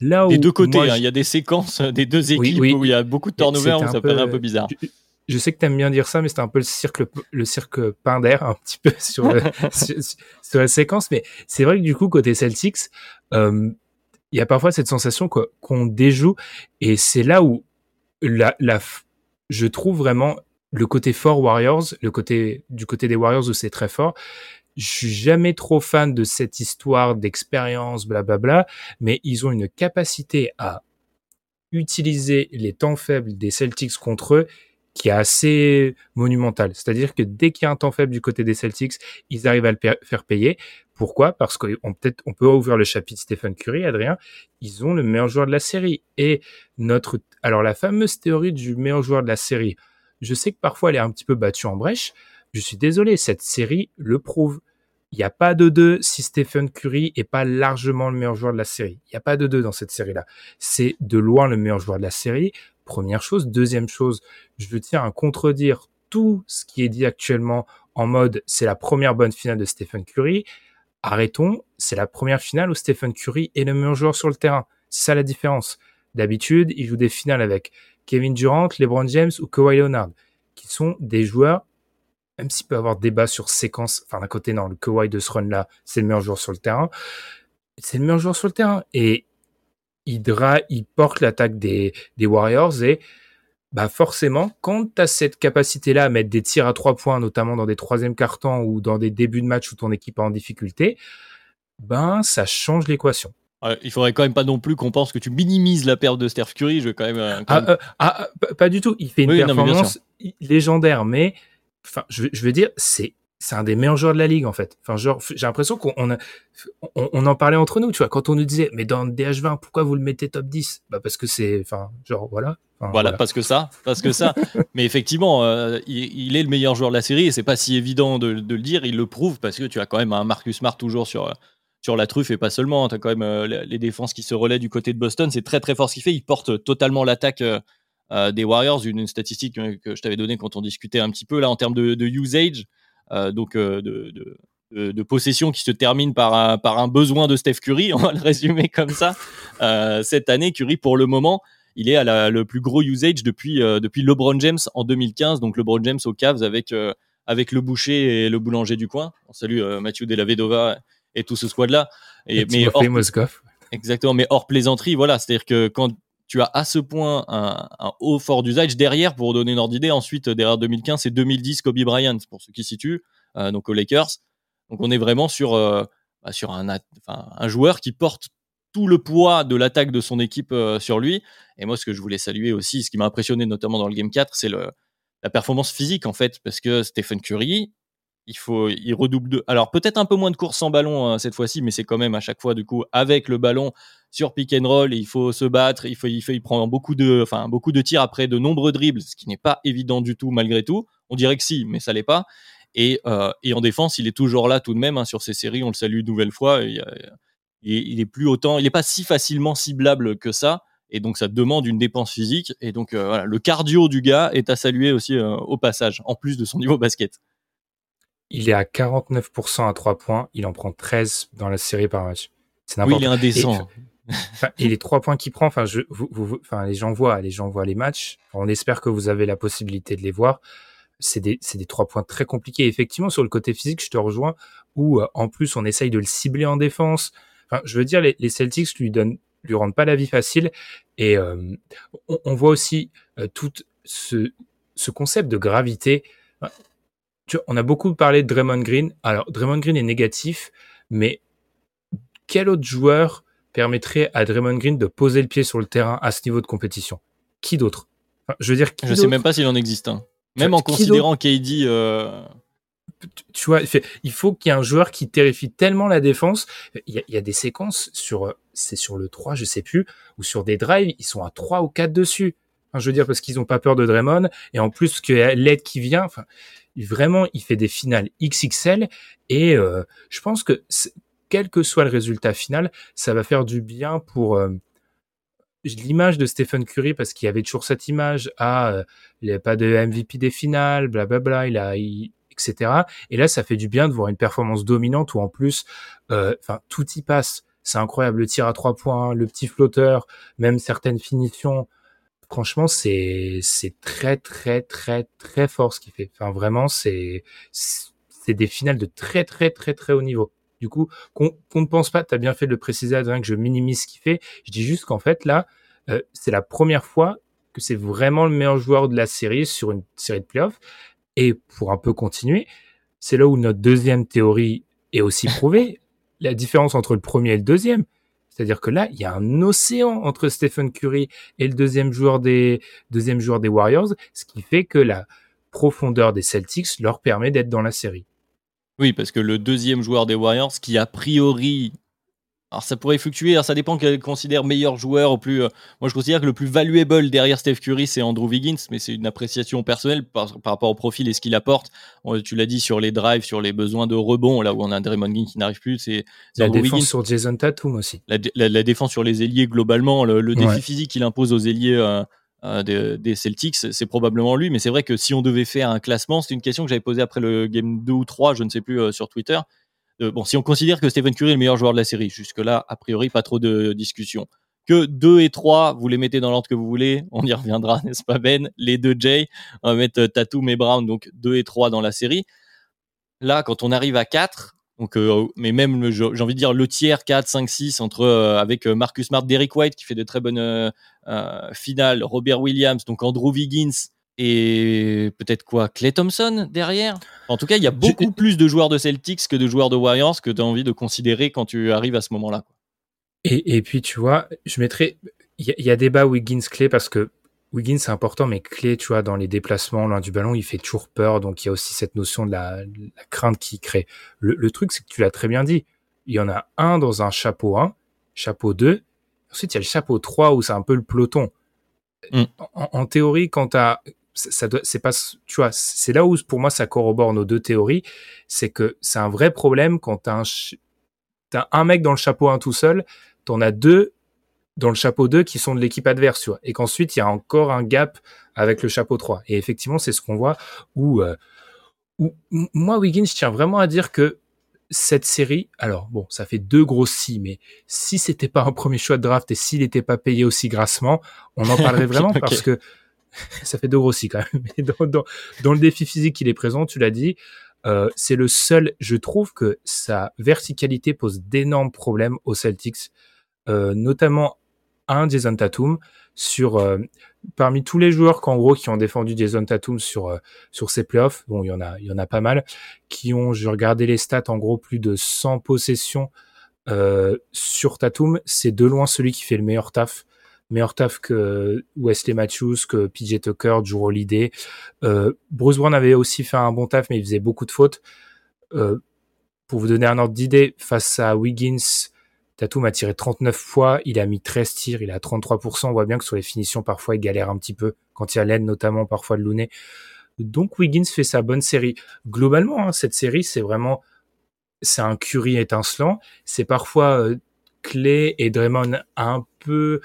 Là où Des deux côtés, hein. je- il y a des séquences des deux équipes oui. où il y a beaucoup de turnovers, où ça peu- paraît un peu bizarre. je, je sais que t'aimes bien dire ça, mais c'était un peu le cirque, le cirque Pinder, un petit peu sur, le- sur, sur la séquence. Mais c'est vrai que du coup, côté Celtics, euh, il y a parfois cette sensation qu'on déjoue, et c'est là où la, je trouve vraiment le côté fort Warriors, le côté du côté des Warriors où c'est très fort. Je suis jamais trop fan de cette histoire d'expérience, blablabla, mais ils ont une capacité à utiliser les temps faibles des Celtics contre eux qui est assez monumental. C'est-à-dire que dès qu'il y a un temps faible du côté des Celtics, ils arrivent à le faire payer. Pourquoi? Parce qu'on peut-être on peut ouvrir le chapitre Stephen Curry, Adrien. Ils ont le meilleur joueur de la série et notre alors la fameuse théorie du meilleur joueur de la série. Je sais que parfois elle est un petit peu battue en brèche. Je suis désolé, cette série le prouve. Il n'y a pas de deux si Stephen Curry est pas largement le meilleur joueur de la série. Il n'y a pas de deux dans cette série-là. C'est de loin le meilleur joueur de la série. Première chose. Deuxième chose, je tiens à contredire tout ce qui est dit actuellement en mode c'est la première bonne finale de Stephen Curry. Arrêtons, c'est la première finale où Stephen Curry est le meilleur joueur sur le terrain. C'est ça la différence. D'habitude, il joue des finales avec Kevin Durant, LeBron James ou Kawhi Leonard, qui sont des joueurs, même s'il peut y avoir débat sur séquence, enfin d'un côté, non, le Kawhi de ce run-là, c'est le meilleur joueur sur le terrain, c'est le meilleur joueur sur le terrain. Et il, il porte l'attaque des, Warriors et bah forcément, quand tu as cette capacité-là à mettre des tirs à trois points, notamment dans des troisièmes cartons ou dans des débuts de match où ton équipe est en difficulté, ben ça change l'équation. Il faudrait quand même pas non plus qu'on pense que tu minimises la perte de Steph Curry. Je veux quand même. Euh, ah, euh, ah, pas du tout. Il fait une performance légendaire, mais enfin, je, je veux dire, c'est c'est un des meilleurs joueurs de la ligue en fait. Enfin genre j'ai l'impression qu'on on, on, en parlait entre nous, tu vois, quand on nous disait mais dans DH20 pourquoi vous le mettez top 10 Bah parce que c'est enfin genre voilà. voilà, parce que ça, parce que ça. mais effectivement, euh, il, est le meilleur joueur de la série et c'est pas si évident de, de, le dire, il le prouve parce que tu as quand même un Marcus Smart toujours sur sur la truffe et pas seulement, tu as quand même euh, les défenses qui se relaient du côté de Boston, c'est très très fort ce qu'il fait, il porte totalement l'attaque euh, des Warriors, une, statistique que je t'avais donnée quand on discutait un petit peu là en termes de, usage. Euh, donc euh, de, possession qui se termine par un, besoin de Steph Curry, on va le résumer comme ça. Euh, cette année, Curry, pour le moment, il est à la, le plus gros usage depuis, depuis LeBron James en 2015. Donc LeBron James aux Cavs avec, avec le boucher et le boulanger du coin. On salue Mathieu Della Vedova et tout ce squad-là. Et, mais hors, exactement, mais hors plaisanterie, voilà. C'est-à-dire que quand tu as à ce point un, haut fort d'usage. Derrière, pour donner une ordre d'idée, ensuite, derrière 2015, c'est 2010 Kobe Bryant, pour ceux qui situent, euh, donc aux Lakers. Donc on est vraiment sur, euh, bah, sur un, un joueur qui porte tout le poids de l'attaque de son équipe euh, sur lui. Et moi, ce que je voulais saluer aussi, ce qui m'a impressionné notamment dans le Game 4, c'est la performance physique, en fait, parce que Stephen Curry, il faut, il redouble de. Alors peut-être un peu moins de course sans ballon cette fois-ci, mais c'est quand même à chaque fois du coup avec le ballon sur pick and roll, il faut se battre, il faut, il il prend beaucoup de, enfin, beaucoup de tirs après de nombreux dribbles, ce qui n'est pas évident du tout malgré tout. On dirait que si, mais ça l'est pas. Et, euh, en défense, il est toujours là tout de même hein, sur ces séries. On le salue une nouvelle fois. Et, il est plus autant, il n'est pas si facilement ciblable que ça. Et donc, ça demande une dépense physique. Et donc, euh, le cardio du gars est à saluer aussi euh, au passage, en plus de son niveau basket. Il est à 49% à 3 points. Il en prend 13 dans la série par match. C'est n'importe Oui, il est indécent et les trois points qu'il prend, enfin, je, vous, vous, enfin, les gens voient, les gens voient les matchs. On espère que vous avez la possibilité de les voir. C'est des, c'est des trois points très compliqués. Effectivement, sur le côté physique, je te rejoins. Où euh, en plus, on essaye de le cibler en défense. Enfin, je veux dire, les, les Celtics lui donnent, lui rendent pas la vie facile. Et euh, on, on, voit aussi euh, tout ce, ce concept de gravité. Tu vois, on a beaucoup parlé de Draymond Green. Alors, Draymond Green est négatif, mais quel autre joueur permettrait à Draymond Green de poser le pied sur le terrain à ce niveau de compétition? Qui d'autre? Je veux dire, je sais même pas s'il en existe un. Même en considérant KD. Euh... Tu vois, il faut qu'il y ait un joueur qui terrifie tellement la défense. Il y a, des séquences sur, c'est sur le 3, je sais plus, ou sur des drives, ils sont à 3 ou 4 dessus. je veux dire, parce qu'ils ont pas peur de Draymond. Et en plus, que l'aide qui vient, enfin, vraiment, il fait des finales XXL. Et euh, je pense que quel que soit le résultat final, ça va faire du bien pour euh, l'image de Stephen Curry parce qu'il avait toujours cette image ah euh, il a pas de MVP des finales, blablabla, il a etc. Et là, ça fait du bien de voir une performance dominante où en plus, euh, enfin tout y passe. C'est incroyable, le tir à trois points, le petit flotteur, même certaines finitions. Franchement, c'est c'est très très très très fort ce qu'il fait. Enfin vraiment, c'est c'est des finales de très très très très haut niveau. Du coup, qu'on ne pense pas, tu as bien fait de le préciser, Adrien, que je minimise ce qu'il fait. Je dis juste qu'en fait, là, euh, c'est la première fois que c'est vraiment le meilleur joueur de la série sur une série de playoffs. Et pour un peu continuer, c'est là où notre deuxième théorie est aussi prouvée. la différence entre le premier et le deuxième. C'est-à-dire que là, il y a un océan entre Stephen Curry et le deuxième joueur des, deuxième joueur des Warriors, ce qui fait que la profondeur des Celtics leur permet d'être dans la série. Oui, parce que le deuxième joueur des Warriors, qui a priori alors ça pourrait fluctuer, ça dépend qu'elle considère meilleur joueur au plus. Euh, moi je considère que le plus valuable derrière Steph Curry c'est Andrew Wiggins, mais c'est une appréciation personnelle par, rapport au profil et ce qu'il apporte. tu l'as dit sur les drives, sur les besoins de rebond, là où on a Draymond Green qui n'arrive plus, c'est la défense sur Jason Tatum aussi. La, défense sur les ailiers globalement, le, défi physique qu'il impose aux ailiers. Euh, euh, des, Celtics, c'est probablement lui, mais c'est vrai que si on devait faire un classement, c'est une question que j'avais posée après le game 2 ou 3, je ne sais plus, sur Twitter bon, si on considère que Stephen Curry est le meilleur joueur de la série, jusque-là, a priori, pas trop de discussion. Que 2 et 3, vous les mettez dans l'ordre que vous voulez, on y reviendra, n'est-ce pas Ben? Les deux Jay, on va mettre euh, Tatum et Brown, donc 2 et 3 dans la série. Là, quand on arrive à 4, donc, euh, mais même, j'ai envie de dire, le tiers 4, 5, 6, entre, euh, avec Marcus Smart, Derek White qui fait de très bonnes finales, Robert Williams, donc Andrew Wiggins, et peut-être quoi Clay Thompson derrière? En tout cas, il y a beaucoup plus de joueurs de Celtics que de joueurs de Warriors que tu as envie de considérer quand tu arrives à ce moment-là. Et, et, puis, tu vois, je mettrais. Il y, a débat Wiggins-Clay parce que Wiggins, c'est important, mais Clay, tu vois, dans les déplacements loin du ballon, il fait toujours peur. Donc, il y a aussi cette notion de la, crainte qui crée. Le, truc, c'est que tu l'as très bien dit. Il y en a un dans un chapeau 1, chapeau 2. Ensuite, il y a le chapeau 3 où c'est un peu le peloton. Mm. En, en, théorie, quand tu as ça c'est pas, tu vois, c'est là où pour moi ça corrobore nos deux théories, c'est que c'est un vrai problème quand t'as un, as un mec dans le chapeau 1 tout seul, t'en as deux dans le chapeau 2 qui sont de l'équipe adverse, tu vois, et qu'ensuite il y a encore un gap avec le chapeau 3. Et effectivement, c'est ce qu'on voit où, euh, où moi Wiggins, je tiens vraiment à dire que cette série, alors bon, ça fait deux gros si, mais si c'était pas un premier choix de draft et s'il n'était pas payé aussi grassement, on en parlerait vraiment parce que ça fait deux grossis quand même. Mais dans, le défi physique qu'il est présent, tu l'as dit, euh, c'est le seul. Je trouve que sa verticalité pose d'énormes problèmes aux Celtics, euh, notamment un Jason Tatum sur euh, parmi tous les joueurs qu'en gros qui ont défendu Jason Tatum sur sur ses playoffs. Bon, il y en a il y en a pas mal qui ont. Je regardais les stats en gros plus de 100 possessions sur Tatum. C'est de loin celui qui fait le meilleur taf meilleur taf que Wesley Matthews, que PJ Tucker, Drew Holiday. Euh, Bruce Brown avait aussi fait un bon taf, mais il faisait beaucoup de fautes. Euh, pour vous donner un ordre d'idée, face à Wiggins, Tatum a tiré 39 fois, il a mis 13 tirs, il a 33%. On voit bien que sur les finitions, parfois, il galère un petit peu, quand il y a l'aide notamment parfois de Looney. Donc Wiggins fait sa bonne série. Globalement, hein, cette série, c'est vraiment, c'est un Curry étincelant. C'est parfois euh, Clay et Draymond un peu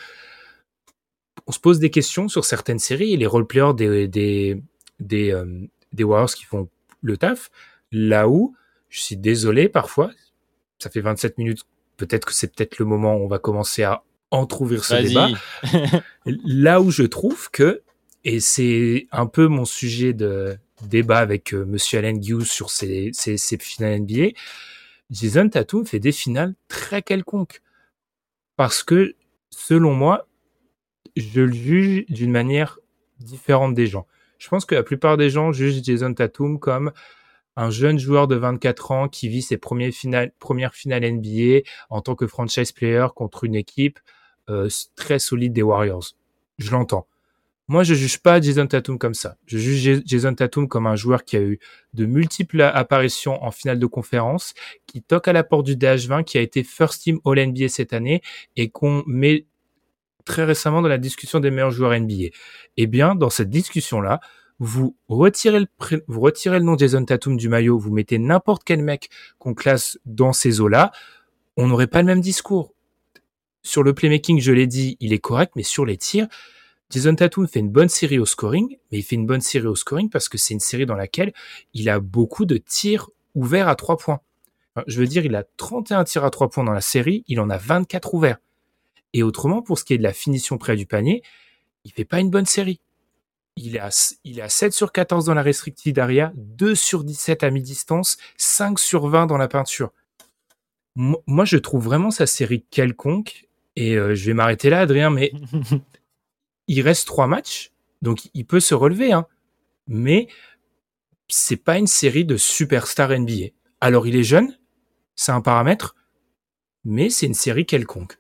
on se pose des questions sur certaines séries et les roleplayers des, des, des, euh, des Warriors qui font le taf. Là où, je suis désolé parfois, ça fait 27 minutes, peut-être que c'est peut-être le moment où on va commencer à entrouvrir ce débat. Là où je trouve que, et c'est un peu mon sujet de débat avec euh, Monsieur Allen Hughes sur ses, ses, ses finales NBA, Jason Tatum fait des finales très quelconques. Parce que, selon moi, je le juge d'une manière différente des gens. Je pense que la plupart des gens jugent Jason Tatum comme un jeune joueur de 24 ans qui vit ses premières finales, NBA en tant que franchise player contre une équipe euh, très solide des Warriors. Je l'entends. Moi, je juge pas Jason Tatum comme ça. Je juge Jason Tatum comme un joueur qui a eu de multiples apparitions en finale de conférence, qui toque à la porte du DH20, qui a été first team All NBA cette année et qu'on met très récemment dans la discussion des meilleurs joueurs NBA. Eh bien, dans cette discussion-là, vous retirez le, nom Jason Tatum du maillot, vous mettez n'importe quel mec qu'on classe dans ces eaux-là, on n'aurait pas le même discours. Sur le playmaking, je l'ai dit, il est correct, mais sur les tirs, Jason Tatum fait une bonne série au scoring, mais il fait une bonne série au scoring parce que c'est une série dans laquelle il a beaucoup de tirs ouverts à trois points. je veux dire, il a 31 tirs à trois points dans la série, il en a 24 ouverts. Et autrement, pour ce qui est de la finition près du panier, il fait pas une bonne série. Il à, il à 7 sur 14 dans la restricted area, 2 sur 17 à mi-distance, 5 sur 20 dans la peinture. Moi, je trouve vraiment sa série quelconque. Et euh, je vais m'arrêter là, Adrien, mais il reste trois matchs, donc il peut se relever, hein. Mais c'est pas une série de superstars NBA. Alors il est jeune, c'est un paramètre, mais c'est une série quelconque.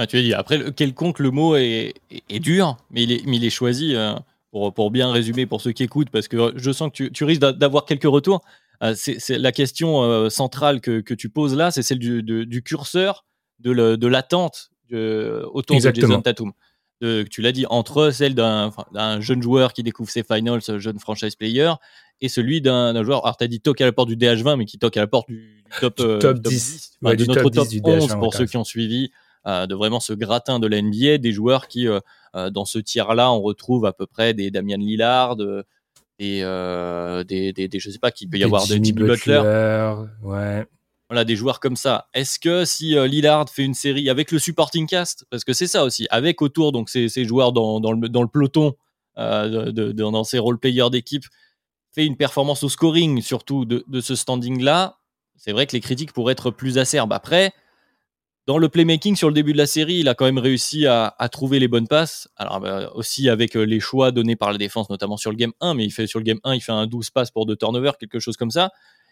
Ah, tu as dit, après, quelconque, le mot est, dur, mais il est, il est choisi euh, pour, pour, bien résumer pour ceux qui écoutent, parce que je sens que tu, risques d'avoir quelques retours. Euh, c'est la question euh, centrale que, que, tu poses là, c'est celle du, du, curseur, de l'attente autour de Jason Tatum. tu l'as dit, entre celle d'un jeune joueur qui découvre ses finals, jeune franchise player, et celui d'un joueur, alors tu as dit toque à la porte du DH20, mais qui toque à la porte du, top, top, 10, de notre top, 11 pour ceux qui ont suivi, de vraiment ce gratin de la NBA, des joueurs qui, euh, euh, dans ce tiers-là, on retrouve à peu près des Damian Lillard, et des, des, des, je sais pas, qu'il peut y avoir de Jimmy Butler. Ouais. Voilà, des joueurs comme ça. Est-ce que si Lillard fait une série avec le supporting cast, parce que c'est ça aussi, avec autour donc ces, ces joueurs dans, dans, le, dans le peloton, de, de, dans ces role-players d'équipe, fait une performance au scoring, surtout de, ce standing-là, c'est vrai que les critiques pourraient être plus acerbes. Après, dans le playmaking sur le début de la série, il a quand même réussi à, trouver les bonnes passes. Alors bah, aussi avec euh, les choix donnés par la défense, notamment sur le game 1, mais il fait sur le game 1, il fait un 12 passes pour deux turnovers, quelque chose comme ça.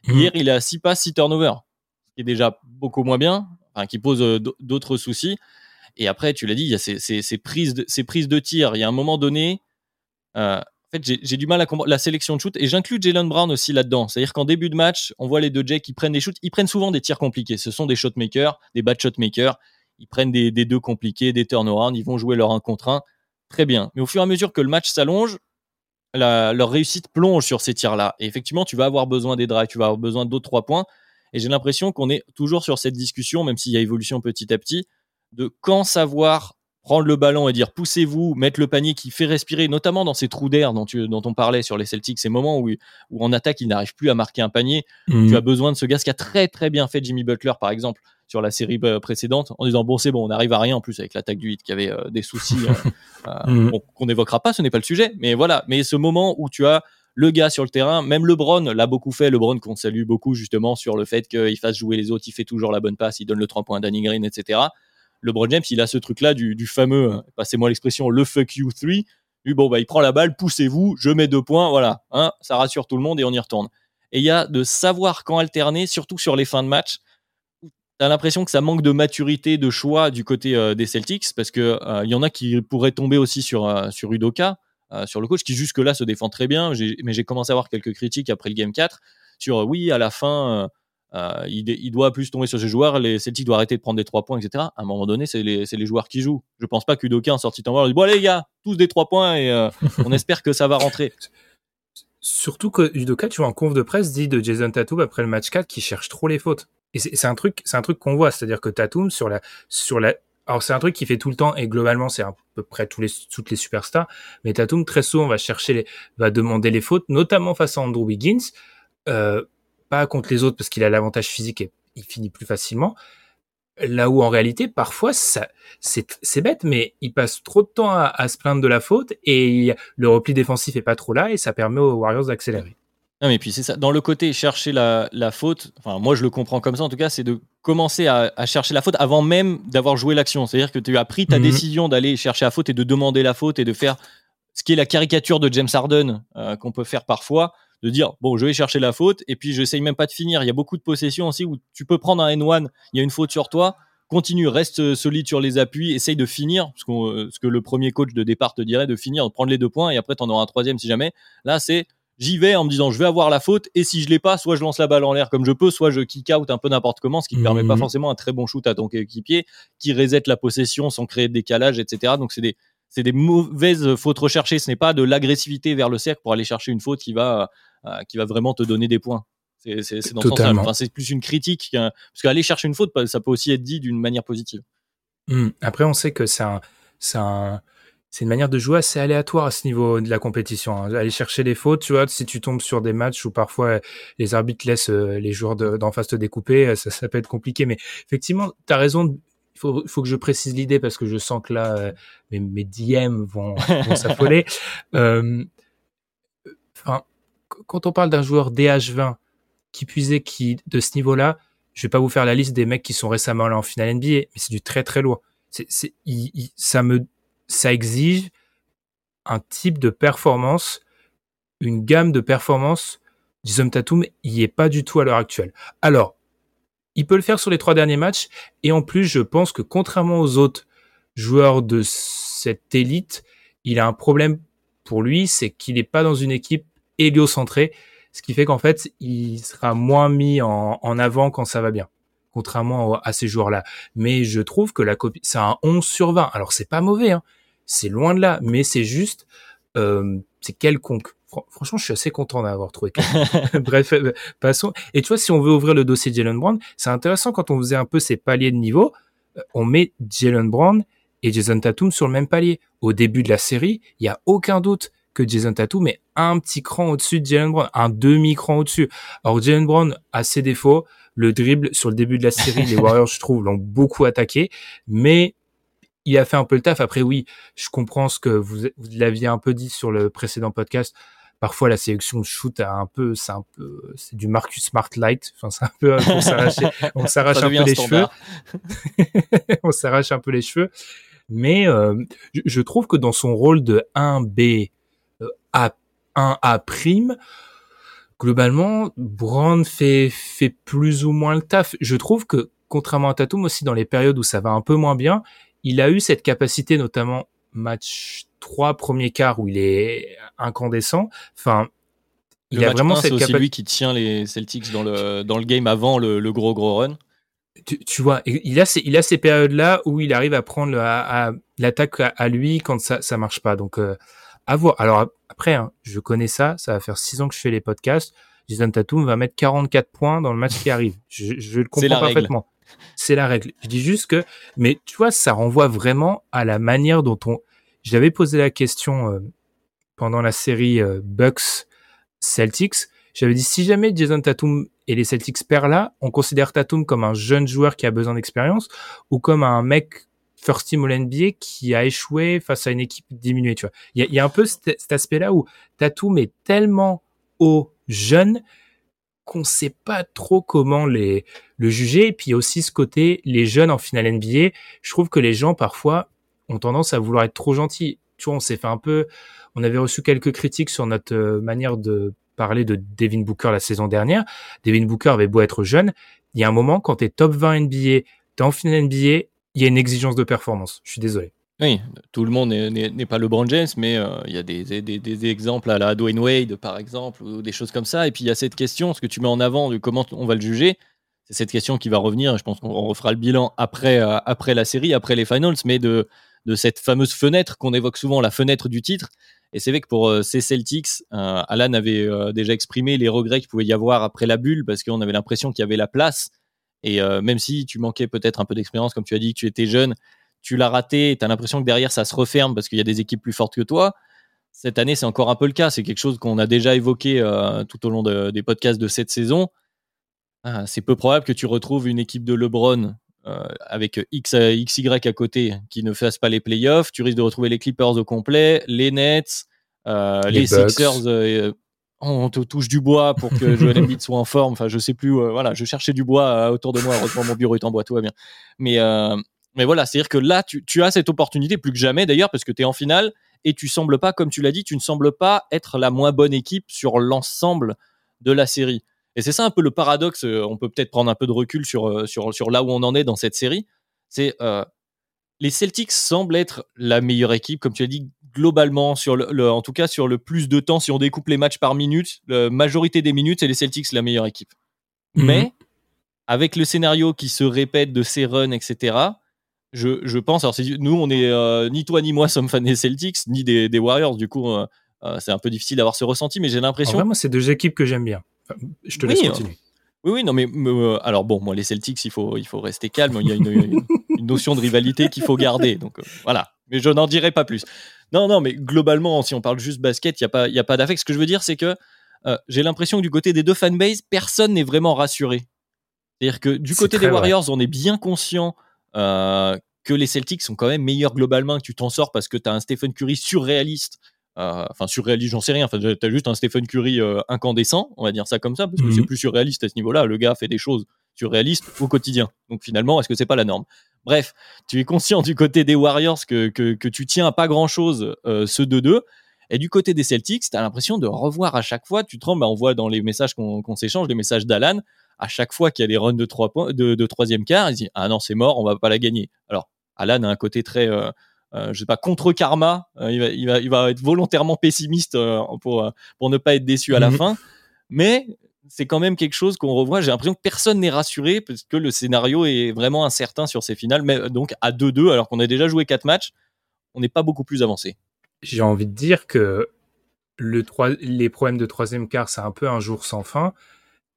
Mhm. Hier, il a 6 passes, 6 turnovers, ce qui est déjà beaucoup moins bien, enfin, qui pose euh, d'autres soucis. Et après, tu l'as dit, il y a ces, prises, de, ces prises de tir. Il y a un moment donné, euh, j'ai du mal à comprendre la sélection de shoot et j'inclus Jalen Brown aussi là-dedans. C'est-à-dire qu'en début de match, on voit les deux Jake qui prennent des shoots. Ils prennent souvent des tirs compliqués. Ce sont des shotmakers, des bad shotmakers. Ils prennent des, deux compliqués, des turnarounds. Ils vont jouer leur 1 contre 1. Très bien. Mais au fur et à mesure que le match s'allonge, leur réussite plonge sur ces tirs-là. Et effectivement, tu vas avoir besoin des drives, tu vas avoir besoin d'autres trois points. Et j'ai l'impression qu'on est toujours sur cette discussion, même s'il y a évolution petit à petit, de quand savoir prendre le ballon et dire poussez-vous, mettre le panier qui fait respirer, notamment dans ces trous d'air dont, dont on parlait sur les Celtics, ces moments où, où en attaque, il n'arrive plus à marquer un panier. Mhm. Tu as besoin de ce gars, ce qui a très très bien fait Jimmy Butler, par exemple, sur la série euh, précédente, en disant bon, c'est bon, on n'arrive à rien en plus avec l'attaque du 8 qui avait euh, des soucis euh, mhm. qu'on n'évoquera pas, ce n'est pas le sujet, mais voilà. Mais ce moment où tu as le gars sur le terrain, même LeBron l'a beaucoup fait, LeBron qu'on salue beaucoup justement sur le fait qu'il fasse jouer les autres, il fait toujours la bonne passe, il donne le 3 points à Danny Green, etc. LeBron James, il a ce truc-là du, fameux, euh, passez-moi l'expression, le fuck you 3. Lui, bon, bah, il prend la balle, poussez-vous, je mets deux points, voilà. Hein, ça rassure tout le monde et on y retourne. Et il y a de savoir quand alterner, surtout sur les fins de match. T'as l'impression que ça manque de maturité, de choix du côté euh, des Celtics, parce que euh, il y en a qui pourraient tomber aussi sur, sur Udoka, sur le coach, qui jusque-là se défend très bien. Mais j'ai commencé à avoir quelques critiques après le Game 4 sur, oui, à la fin, euh, il, doit plus tomber sur ses joueurs. Les Celtics doivent arrêter de prendre des trois points, etc. À un moment donné, c'est les, joueurs qui jouent. Je pense pas qu'Udoka en sortie en dit bon allez les gars, tous des trois points et euh, on espère que ça va rentrer. Surtout que Udoka, tu vois, en conf de presse, dit de Jason Tatum après le match 4 qui cherche trop les fautes. Et c'est un truc, c'est un truc qu'on voit, c'est-à-dire que Tatum sur la, sur la, alors c'est un truc qui fait tout le temps et globalement c'est à peu près tous les, toutes les superstars. Mais Tatum très souvent va chercher les, va demander les fautes, notamment face à Andrew Wiggins. Euh, pas contre les autres parce qu'il a l'avantage physique et il finit plus facilement. Là où en réalité, parfois, ça, c'est, bête, mais il passe trop de temps à, se plaindre de la faute et le repli défensif est pas trop là et ça permet aux Warriors d'accélérer. Non, mais puis c'est ça. Dans le côté chercher la, faute, enfin, moi je le comprends comme ça en tout cas, c'est de commencer à, chercher la faute avant même d'avoir joué l'action. C'est-à-dire que tu as pris ta mhm. décision d'aller chercher la faute et de demander la faute et de faire ce qui est la caricature de James Harden euh, qu'on peut faire parfois de dire bon je vais chercher la faute et puis je n'essaye même pas de finir. Il y a beaucoup de possessions aussi où tu peux prendre un N1, il y a une faute sur toi, continue, reste solide sur les appuis, essaye de finir, ce, ce que le premier coach de départ te dirait, de finir, de prendre les deux points et après tu en auras un troisième si jamais. Là c'est j'y vais en me disant je vais avoir la faute et si je l'ai pas, soit je lance la balle en l'air comme je peux, soit je kick out un peu n'importe comment, ce qui ne permet pas mhm. forcément un très bon shoot à ton équipier, qui reset la possession sans créer de décalage, etc. Donc c'est des c'est des mauvaises fautes recherchées. Ce n'est pas de l'agressivité vers le cercle pour aller chercher une faute qui va euh, qui va vraiment te donner des points. C'est dans ton sens. c'est plus une critique parce qu'aller chercher une faute, ça peut aussi être dit d'une manière positive. Hmm. Après, on sait que c'est un, un, une manière de jouer assez aléatoire à ce niveau de la compétition. Hein. Aller chercher les fautes, tu vois, si tu tombes sur des matchs où parfois les arbitres laissent euh, les joueurs d'en face te découper, euh, ça, ça peut être compliqué. Mais effectivement, tu as raison. Il faut, faut que je précise l'idée parce que je sens que là, mes, mes DM vont, vont s'affoler. Enfin, quand on parle d'un joueur DH20 qui puisait qui de ce niveau-là, je vais pas vous faire la liste des mecs qui sont récemment allés en finale NBA, mais c'est du très très. C'est, ça me, ça exige un type de performance, une gamme de performance. Jason Tatum, il n'y est pas du tout à l'heure actuelle. Alors, il peut le faire sur les trois derniers matchs. Et en plus, je pense que contrairement aux autres joueurs de cette élite, il a un problème pour lui, c'est qu'il n'est pas dans une équipe héliocentrée, ce qui fait qu'en fait, il sera moins mis en, avant quand ça va bien, contrairement à ces joueurs-là. Mais je trouve que la copie, c'est un 11 sur 20. Alors c'est pas mauvais, hein. c'est loin de là, mais c'est juste, euh, c'est quelconque. franchement, je suis assez content d'avoir trouvé. Bref, euh, passons. Et tu vois, si on veut ouvrir le dossier Jalen Brown, c'est intéressant quand on faisait un peu ces paliers de niveau, euh, on met Jalen Brown et Jason Tatum sur le même palier. Au début de la série, il y a aucun doute que Jason Tatum est un petit cran au-dessus de Jalen Brown, un demi-cran au-dessus. Alors Jalen Brown a ses défauts. Le dribble sur le début de la série, les Warriors, je trouve, l'ont beaucoup attaqué, mais il a fait un peu le taf. Après, oui, je comprends ce que vous, vous l'aviez un peu dit sur le précédent podcast. Parfois, la sélection de shoot a un peu, c'est un peu, c'est du Marcus Smart light. Enfin, c'est un peu, on s'arrache, on s'arrache un peu les cheveux. on s'arrache un peu les cheveux. Mais euh, je trouve que dans son rôle de 1B euh, A 1A prime, globalement, Brand fait fait plus ou moins le taf. Je trouve que contrairement à Tatum aussi dans les périodes où ça va un peu moins bien, il a eu cette capacité notamment match 3 premier quart où il est incandescent. Enfin, il a vraiment cette capacité. C'est lui qui tient les Celtics dans le dans le game avant le, le gros gros run tu, vois, il a ces, il a ces périodes-là où il arrive à prendre l'attaque à, lui quand ça, ça marche pas. Donc, euh, à voir. Alors après, hein, je connais ça. Ça va faire six ans que je fais les podcasts. Jason Tatum va mettre 44 points dans le match qui arrive. Je, je le comprends parfaitement. C'est la règle. Je dis juste que, mais tu vois, ça renvoie vraiment à la manière dont on. J'avais posé la question euh, pendant la série euh, Bucks Celtics. J'avais dit si jamais Jason Tatum et les Celtics perdent là, on considère Tatum comme un jeune joueur qui a besoin d'expérience ou comme un mec first team All NBA qui a échoué face à une équipe diminuée, tu vois. Il y a, un peu cet, aspect-là où Tatum est tellement haut jeune qu'on sait pas trop comment les, le juger. Et puis aussi ce côté, les jeunes en finale NBA, je trouve que les gens parfois ont tendance à vouloir être trop gentils. Tu vois, on s'est fait un peu, on avait reçu quelques critiques sur notre euh, manière de parler de Devin Booker la saison dernière. Devin Booker avait beau être jeune, il y a un moment quand tu es top 20 NBA, tu es en finale NBA, il y a une exigence de performance. Je suis désolé. Oui, tout le monde n'est pas LeBron James, mais euh, il y a des, exemples à la Dwayne Wade, par exemple, ou des choses comme ça. Et puis il y a cette question, ce que tu mets en avant de comment on va le juger, c'est cette question qui va revenir. Je pense qu'on refera le bilan après, euh, après la série, après les finals, mais de, de cette fameuse fenêtre qu'on évoque souvent, la fenêtre du titre. Et c'est vrai que pour euh, ces Celtics, Alan avait déjà exprimé les regrets qu'il pouvait y avoir après la bulle parce qu'on avait l'impression qu'il y avait la place. Et même si tu manquais peut-être un peu d'expérience, comme tu as dit, que tu étais jeune, tu l'as raté, tu as l'impression que derrière ça se referme parce qu'il y a des équipes plus fortes que toi. Cette année, c'est encore un peu le cas. C'est quelque chose qu'on a déjà évoqué tout au long des podcasts de cette saison. Ah, c'est peu probable que tu retrouves une équipe de LeBron avec X, XY à côté qui ne fasse pas les playoffs. Tu risques de retrouver les Clippers au complet, les Nets, euh, les, Sixers, euh, on te touche du bois pour que Joel Embiid soit en forme. Enfin, je sais plus. Euh, voilà, je cherchais du bois autour de moi. Heureusement, mon bureau est en bois, tout va bien. Mais, mais voilà, c'est-à-dire que là, tu, tu, as cette opportunité plus que jamais d'ailleurs parce que tu es en finale et tu sembles pas, comme tu l'as dit, tu ne sembles pas être la moins bonne équipe sur l'ensemble de la série. Et c'est ça un peu le paradoxe. On peut peut-être prendre un peu de recul sur, sur, sur là où on en est dans cette série. C'est les Celtics semblent être la meilleure équipe, comme tu as dit, globalement, sur le, en tout cas sur le plus de temps, si on découpe les matchs par minute, la majorité des minutes, c'est les Celtics la meilleure équipe. Mhm. Mais avec le scénario qui se répète de ces runs, etc., je, je pense, alors nous, on est euh, ni toi ni moi sommes fans des Celtics, ni des, des Warriors, du coup, euh, euh, c'est un peu difficile d'avoir ce ressenti, mais j'ai l'impression. Moi, c'est deux équipes que j'aime bien. je te laisse continuer. Oui, oui, non, mais alors bon, moi, les Celtics, il faut, il faut rester calme. Il y a une, notion de rivalité qu'il faut garder. Donc voilà. Mais je n'en dirai pas plus. Non, non, mais globalement, si on parle juste basket, il n'y a pas, y a pas d'affect. Ce que je veux dire, c'est que euh, j'ai l'impression que du côté des deux fanbases, personne n'est vraiment rassuré. C'est-à-dire que du côté des Warriors, on est bien conscient euh, que les Celtics sont quand même meilleurs globalement, que tu t'en sors parce que tu as un Stephen Curry surréaliste. Euh, enfin, surréaliste, j'en sais rien. Enfin, tu as juste un Stephen Curry incandescent, on va dire ça comme ça, parce que c'est mhm. plus surréaliste à ce niveau-là. Le gars fait des choses surréalistes au quotidien. Donc finalement, est-ce que c'est pas la norme? Bref, tu es conscient du côté des Warriors que, que, que tu tiens à pas grand-chose euh, ce 2-2. Et du côté des Celtics, tu as l'impression de revoir à chaque fois. Tu te rends, bah, on voit dans les messages qu'on s'échange, les messages d'Alan, à chaque fois qu'il y a des runs de, trois points, de, de troisième quart, il dit Ah non, c'est mort, on va pas la gagner. Alors, Alan a un côté très, euh, euh, je sais pas, contre karma. Euh, il, va, il, va, il va être volontairement pessimiste euh, pour, pour ne pas être déçu à la Mhm. fin. Mais c'est quand même quelque chose qu'on revoit. J'ai l'impression que personne n'est rassuré parce que le scénario est vraiment incertain sur ces finales. Mais donc à 2-2, alors qu'on a déjà joué 4 matchs, on n'est pas beaucoup plus avancé. J'ai envie de dire que le les problèmes de troisième quart, c'est un peu un jour sans fin.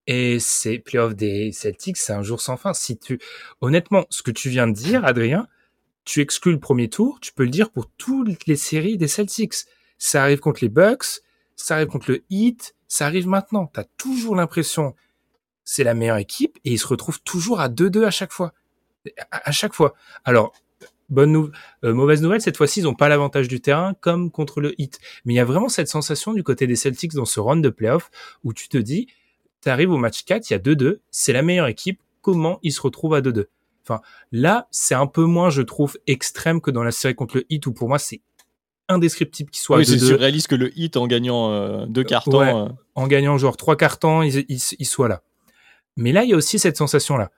Et ces playoffs des Celtics, c'est un jour sans fin. Si tu, honnêtement, ce que tu viens de dire, Adrien, tu exclus le premier tour, tu peux le dire pour toutes les séries des Celtics. Ça arrive contre les Bucks, ça arrive contre le Heat, ça arrive maintenant. T'as toujours l'impression c'est la meilleure équipe et ils se retrouvent toujours à 2-2 à chaque fois. À, chaque fois. Alors, bonne nou- euh, mauvaise nouvelle, cette fois-ci, ils n'ont pas l'avantage du terrain comme contre le Heat. Mais il y a vraiment cette sensation du côté des Celtics dans ce round de playoff où tu te dis, tu arrives au match 4, il y a 2-2, c'est la meilleure équipe, comment ils se retrouvent à 2-2 Enfin, là, c'est un peu moins, je trouve, extrême que dans la série contre le Heat où pour moi, c'est indescriptible qu'ils soient à oui, c'est 2-2 surréaliste que le hit en gagnant euh, deux cartons. Ouais. euh, en gagnant genre trois cartons, ils, ils soient là. Mais là, il y a aussi cette sensation-là.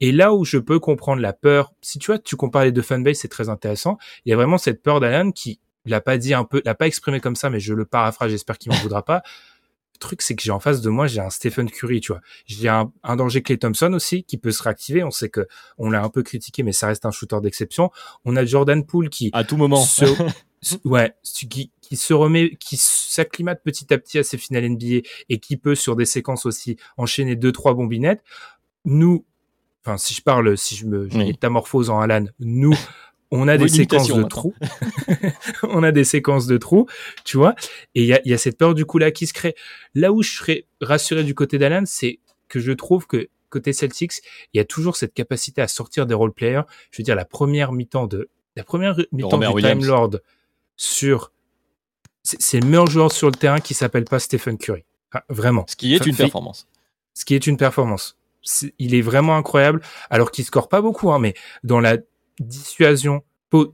Et là où je peux comprendre la peur, si tu vois, tu compares les deux fanbases, c'est très intéressant. Il y a vraiment cette peur d'Alan qui l'a pas dit un peu, l'a pas exprimé comme ça, mais je le paraphrase, j'espère qu'il m'en voudra pas. Le truc, c'est que j'ai en face de moi, j'ai un Stephen Curry, tu vois. J'ai un, un danger Clay Thompson aussi, qui peut se réactiver. On sait que on l'a un peu critiqué, mais ça reste un shooter d'exception. On a Jordan Poole qui, à tout moment. se- ouais, qui, qui se remet, qui s'acclimate petit à petit à ses finales NBA et qui peut sur des séquences aussi enchaîner deux trois bombinettes. Nous, enfin si je parle, si je me je métamorphose en Alan, nous, on a des séquences de maintenant. trous. on a des séquences de trous, tu vois. Et il y a, y a cette peur du coup là qui se crée. Là où je serais rassuré du côté d'Alan, c'est que je trouve que côté Celtics, il y a toujours cette capacité à sortir des role players. Je veux dire, la première mi-temps de la première mi-temps du Williams. Time Lord sur c'est le meilleur joueur sur le terrain qui s'appelle pas Stephen Curry. Enfin, vraiment. Ce qui est une performance. Ce qui est une performance. Il est vraiment incroyable, alors qu'il score pas beaucoup, hein, mais dans la dissuasion,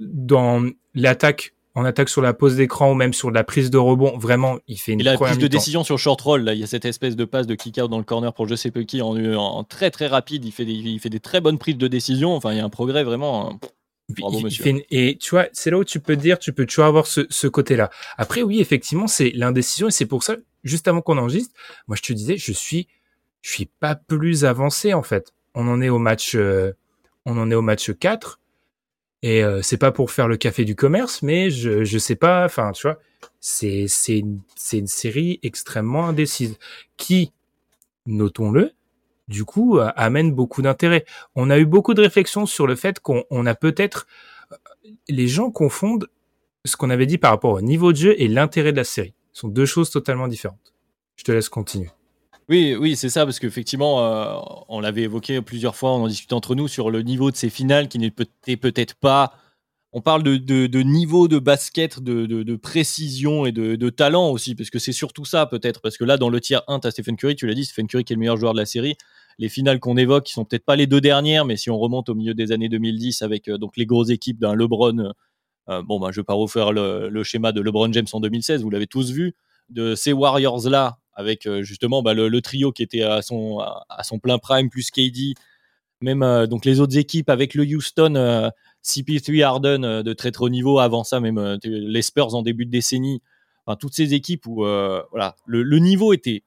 dans l'attaque, en attaque sur la pose d'écran ou même sur la prise de rebond, vraiment, il fait une Et la première prise de décision sur short roll, là, il y a cette espèce de passe de kick-out dans le corner pour je sais peu qui en, en très très rapide. Il fait, des, il fait des très bonnes prises de décision. Enfin, il y a un progrès vraiment. hein. Bravo, monsieur. une- et tu vois, c'est là où tu peux dire, tu peux toujours avoir ce, ce côté-là. Après, oui, effectivement, c'est l'indécision et c'est pour ça, juste avant qu'on enregistre, moi je te disais, je suis, je suis pas plus avancé en fait. On en est au match, euh, on en est au match 4 et euh, c'est pas pour faire le café du commerce, mais je, je sais pas, enfin, tu vois, c'est, c'est c'est une série extrêmement indécise qui, notons-le, du coup, euh, amène beaucoup d'intérêt. On a eu beaucoup de réflexions sur le fait qu'on on a peut-être euh, les gens confondent ce qu'on avait dit par rapport au niveau de jeu et l'intérêt de la série. Ce sont deux choses totalement différentes. Je te laisse continuer. Oui, c'est ça, parce qu'effectivement, euh, on l'avait évoqué plusieurs fois, on en discutait entre nous sur le niveau de ces finales qui n'était peut-être pas. On parle de, niveau de basket, de, précision et de, talent aussi, parce que c'est surtout ça peut-être. Parce que là, dans le tiers 1, tu as Stephen Curry, tu l'as dit, Stephen Curry qui est le meilleur joueur de la série. Les finales qu'on évoque, qui sont peut-être pas les deux dernières, mais si on remonte au milieu des années 2010 avec euh, donc les grosses équipes d'un LeBron, euh, bon, bah, je vais pas refaire le, le schéma de LeBron James en 2016, vous l'avez tous vu, de ces Warriors-là, avec euh, justement bah, le, trio qui était à son, plein prime, plus KD, même euh, donc les autres équipes avec le Houston, euh, CP3 Harden de très très haut niveau, avant ça même les Spurs en début de décennie, enfin, toutes ces équipes où voilà, le, le niveau était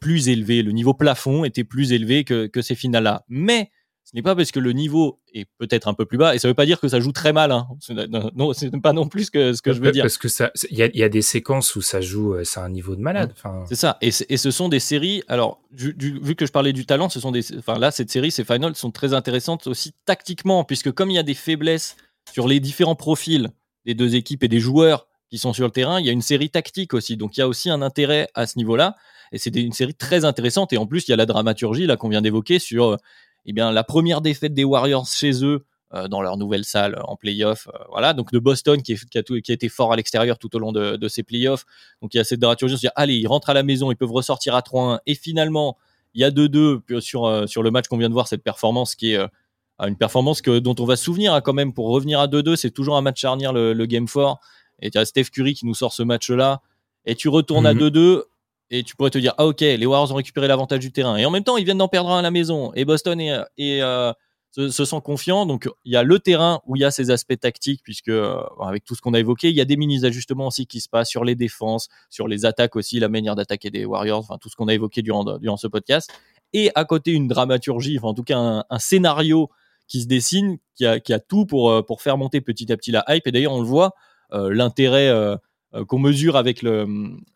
plus élevé, le niveau plafond était plus élevé que, que ces finales-là. Mais ce n'est pas parce que le niveau est peut-être un peu plus bas, et ça ne veut pas dire que ça joue très mal. Hein. Ce n'est- pas non plus ce que, ce que je veux dire. Parce que ça, il y a, il y a des séquences où ça joue, euh, c'est un niveau de malade. Enfin, C'est ça. Et, et ce sont des séries. Alors, du- du- vu que je parlais du talent, ce sont des. Enfin, là, cette série, ces finals sont très intéressantes aussi tactiquement, puisque comme il y a des faiblesses sur les différents profils des deux équipes et des joueurs qui sont sur le terrain, il y a une série tactique aussi. Donc, il y a aussi un intérêt à ce niveau-là. Et c'est une série très intéressante. Et en plus, il y a la dramaturgie là qu'on vient d'évoquer sur euh, eh bien, la première défaite des Warriors chez eux. euh, dans leur nouvelle salle euh, en playoff, euh, voilà. Donc de Boston qui, est- qui a, tout- qui a été fort à l'extérieur tout au long de, de ces playoffs, donc il y a cette dramaturgie, on se dit, allez, ils rentrent à la maison, ils peuvent ressortir à 3-1. Et finalement, il y a 2-2 puis sur, euh, sur le match qu'on vient de voir, cette performance qui est une performance que, dont on va se souvenir hein, quand même pour revenir à 2-2. C'est toujours un match charnière, le, le Game 4. Et tu as Steph Curry qui nous sort ce match-là. Et tu retournes à 2-2 Mhm. Et tu pourrais te dire, ah ok, les Warriors ont récupéré l'avantage du terrain. Et en même temps, ils viennent d'en perdre un à la maison. Et Boston est, euh, se, se sent confiant. Donc il y a le terrain où il y a ces aspects tactiques, puisque euh, avec tout ce qu'on a évoqué, il y a des mini-ajustements aussi qui se passent sur les défenses, sur les attaques aussi, la manière d'attaquer des Warriors, enfin tout ce qu'on a évoqué durant, durant ce podcast. Et à côté, une dramaturgie, enfin en tout cas un, scénario qui se dessine, qui a, qui a tout pour, euh, pour faire monter petit à petit la hype. Et d'ailleurs, on le voit, l'intérêt qu'on mesure avec le,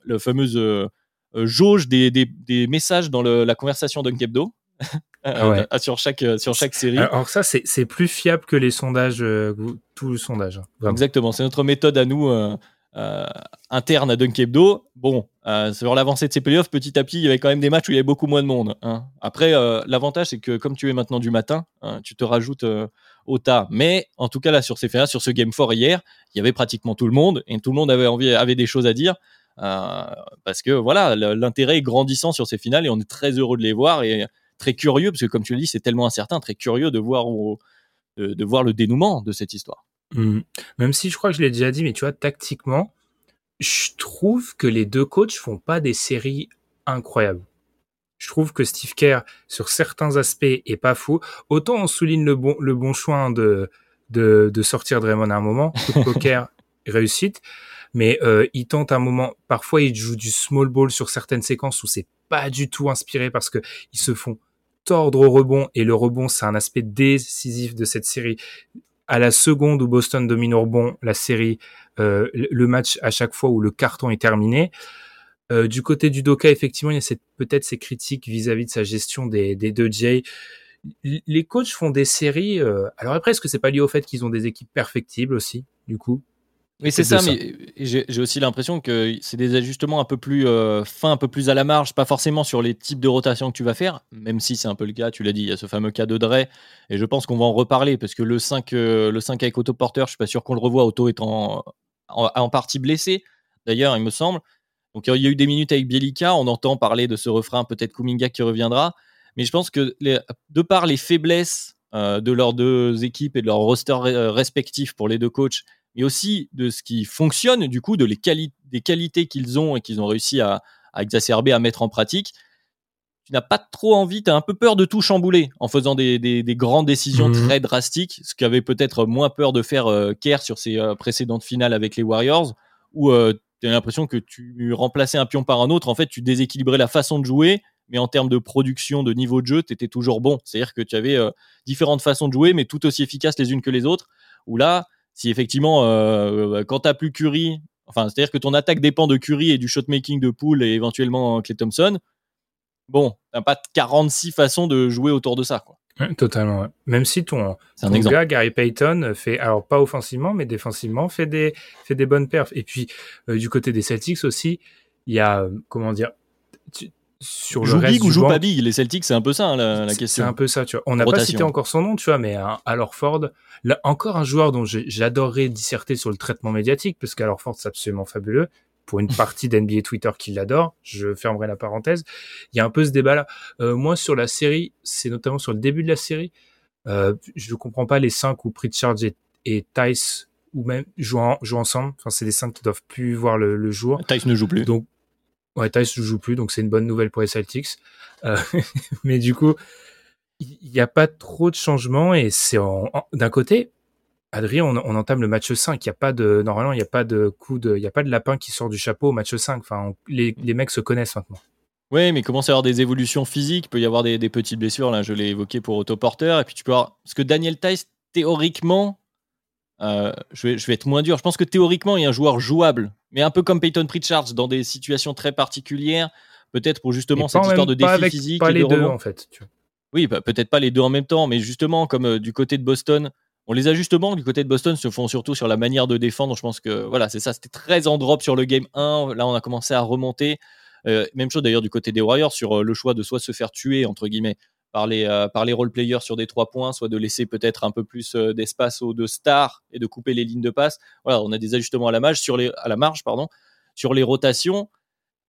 le fameux jauge des, des, des messages dans le, la conversation d'Unkebdo. Ah ouais. sur chaque sur chaque série. Alors ça, c'est c'est plus fiable que les sondages, euh, tout le sondage. hein, vraiment. Exactement, c'est notre méthode à nous euh, euh, interne à Dunkebdo. Bon, euh, sur l'avancée de ces playoffs, petit à petit, il y avait quand même des matchs où il y avait beaucoup moins de monde. hein. Après, euh, l'avantage, c'est que comme tu es maintenant du matin, hein, tu te rajoutes euh, au tas. Mais en tout cas, là, sur ces sur ce Game 4 hier, il y avait pratiquement tout le monde et tout le monde avait envie, avait des choses à dire. Euh, parce que voilà, l'intérêt est grandissant sur ces finales et on est très heureux de les voir et très curieux, parce que comme tu le dis, c'est tellement incertain, très curieux de voir, où- de, de voir le dénouement de cette histoire. Mhm. Même si je crois que je l'ai déjà dit, mais tu vois, tactiquement, je trouve que les deux coachs font pas des séries incroyables. Je trouve que Steve Kerr, sur certains aspects, est pas fou. Autant on souligne le bon, le bon choix de, de, de sortir Draymond à un moment, coup de poker, réussite. Mais euh, il tente un moment, parfois il joue du small ball sur certaines séquences où c'est pas du tout inspiré parce que ils se font tordre au rebond et le rebond c'est un aspect décisif de cette série à la seconde où Boston domine au rebond la série, euh, le match à chaque fois où le carton est terminé. Euh, du côté du Doka, effectivement, il y a peut-être ces critiques vis-à-vis de sa gestion des, deux J. Les coachs font des séries. euh, alors après, est-ce que c'est pas lié au fait qu'ils ont des équipes perfectibles aussi, du coup? Oui, c'est ça, ça. mais j'ai aussi l'impression que c'est des ajustements un peu plus euh, fins, un peu plus à la marge, pas forcément sur les types de rotation que tu vas faire, même si c'est un peu le cas, tu l'as dit, il y a ce fameux cas de Dre, et je pense qu'on va en reparler, parce que le 5, euh, le 5 avec Otto Porter, je suis pas sûr qu'on le revoit, Otto étant en, en partie blessé, d'ailleurs, il me semble. Donc il y a eu des minutes avec Bielica, on entend parler de ce refrain, peut-être Kuminga qui reviendra, mais je pense que les- de par les faiblesses euh, de leurs deux équipes et de leurs rosters respectifs pour les deux coachs, mais aussi de ce qui fonctionne, du coup, de les quali- des qualités qu'ils ont et qu'ils ont réussi à, à exacerber, à mettre en pratique. Tu n'as pas trop envie, tu as un peu peur de tout chambouler en faisant des, des- des grandes décisions Mhm. très drastiques, ce qu'avait peut-être moins peur de faire euh, Kerr sur ses euh, précédentes finales avec les Warriors, où tu as l'impression que tu remplaçais un pion par un autre, en fait, tu déséquilibrais la façon de jouer, mais en termes de production, de niveau de jeu, tu étais toujours bon. C'est-à-dire que tu avais euh, différentes façons de jouer, mais tout aussi efficaces les unes que les autres, où là, si effectivement, euh, quand t'as plus Curry, enfin, c'est-à-dire que ton attaque dépend de Curry et du shotmaking de Poole et éventuellement Clay Thompson, bon, t'as pas 46 façons de jouer autour de ça, quoi. Ouais, Totalement. ouais. Même si ton, C'est un ton gars, Gary Payton, fait, alors pas offensivement, mais défensivement, fait des, fait des bonnes perfs. Et puis, euh, du côté des Celtics aussi, il y a, euh, comment dire, tu- sur le Joue reste big ou joue banc, pas big Les Celtics, c'est un peu ça hein, la, question. C'est un peu ça, tu vois. On n'a pas cité encore son nom, tu vois, mais hein, alors Ford, là, encore un joueur dont j'adorerais disserter sur le traitement médiatique, parce qu'alors Ford, c'est absolument fabuleux. Pour une partie d'NBA Twitter qui l'adore, je fermerai la parenthèse. Il y a un peu ce débat-là. Euh, moi, sur la série, c'est notamment sur le début de la série, euh, je comprends pas les cinq où Pritchard et, et Tice, ou même jouent, en- jouent ensemble. Enfin, c'est des cinq qui doivent plus voir le, le jour. Tice ne joue plus. Donc, ouais, Tice ne joue plus, donc c'est une bonne nouvelle pour les Celtics. Euh, mais du coup, il n'y a pas trop de changements et c'est en, en- d'un côté, Adrien, on, on entame le match 5. Il y a pas de, normalement, il n'y a pas de coup de, il y a pas de lapin qui sort du chapeau au match 5. Enfin, on- les, les mecs se connaissent maintenant. Oui, mais il commence à y avoir des évolutions physiques, il peut y avoir des, des petites blessures, là, je l'ai évoqué pour autoporteur, et puis tu peux avoir... Parce que Daniel Tice, théoriquement, euh, je, vais, je vais être moins dur, je pense que théoriquement, il y a un joueur jouable, mais un peu comme Peyton Pritchard, dans des situations très particulières, peut-être pour justement Et cette histoire de défi physique Pas et les de deux, rebond. en fait. tu vois. Oui, bah, peut-être pas les deux en même temps, mais justement, comme euh, du côté de Boston, on les ajustements du côté de Boston se font surtout sur la manière de défendre. Je pense que voilà, c'est ça, c'était très en drop sur le game 1. Là, on a commencé à remonter. Euh, même chose d'ailleurs du côté des Warriors sur le choix de soit se faire tuer, entre guillemets, par les, euh, par les role-players sur des trois points, soit de laisser peut-être un peu plus euh, d'espace aux deux stars et de couper les lignes de passe. Voilà, on a des ajustements à la marge sur les, à la marge, pardon, sur les rotations.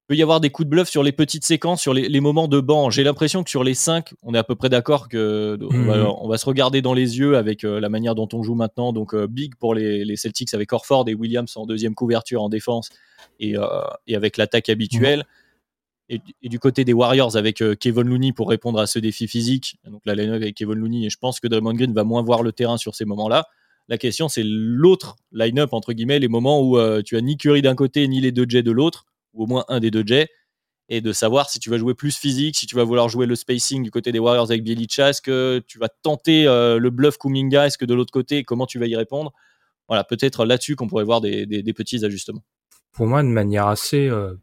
peut y avoir des coups de bluff sur les petites séquences, sur les, moments de banc. J'ai l'impression que sur les cinq, on est à peu près d'accord que mhm. on, va, se regarder dans les yeux avec euh, la manière dont on joue maintenant. Donc euh, big pour les, Celtics avec Orford et Williams en deuxième couverture en défense et, euh, avec l'attaque habituelle. Et, du côté des Warriors avec Kevin Looney pour répondre à ce défi physique. Donc la line avec Kevin Looney et je pense que Draymond Green va moins voir le terrain sur ces moments-là. La question c'est l'autre line-up entre guillemets, les moments où tu as ni Curry d'un côté ni les deux Jets de l'autre ou au moins un des deux jets, et de savoir si tu vas jouer plus physique, si tu vas vouloir jouer le spacing du côté des Warriors avec Bielicha, est-ce que tu vas tenter euh, le bluff Kuminga, est-ce que de l'autre côté, comment tu vas y répondre? Voilà, peut-être là-dessus qu'on pourrait voir des, petits ajustements. Pour moi, de manière assez euh,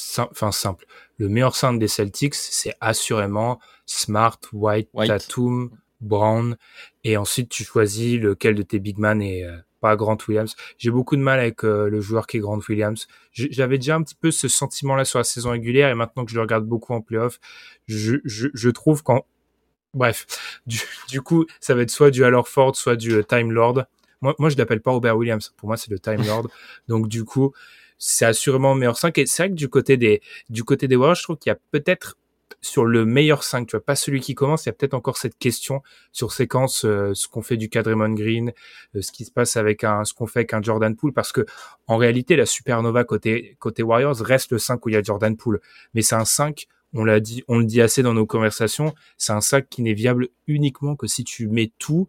simple, le meilleur centre des Celtics, c'est assurément Smart, White, Tatum, Brown, et ensuite tu choisis lequel de tes big man est... Euh, pas Grant Williams. J'ai beaucoup de mal avec euh, le joueur qui est Grant Williams. J'avais déjà un petit peu ce sentiment-là sur la saison régulière et maintenant que je le regarde beaucoup en playoff, je, je, je trouve qu'en bref, du, du, coup, ça va être soit du Al Ford, soit du euh, Time Lord. Moi, moi, je l'appelle pas Robert Williams. Pour moi, c'est le Time Lord. Donc, du coup, c'est assurément meilleur 5. Et c'est vrai que du côté des, du côté des Warriors, je trouve qu'il y a peut-être sur le meilleur 5, tu vois, pas celui qui commence, il y a peut-être encore cette question sur séquence, euh, ce qu'on fait du cas Green, euh, ce qui se passe avec un, ce qu'on fait avec un Jordan Poole, parce que en réalité, la supernova côté, côté Warriors reste le 5 où il y a Jordan Poole, mais c'est un 5 on l'a dit, on le dit assez dans nos conversations, c'est un 5 qui n'est viable uniquement que si tu mets tout,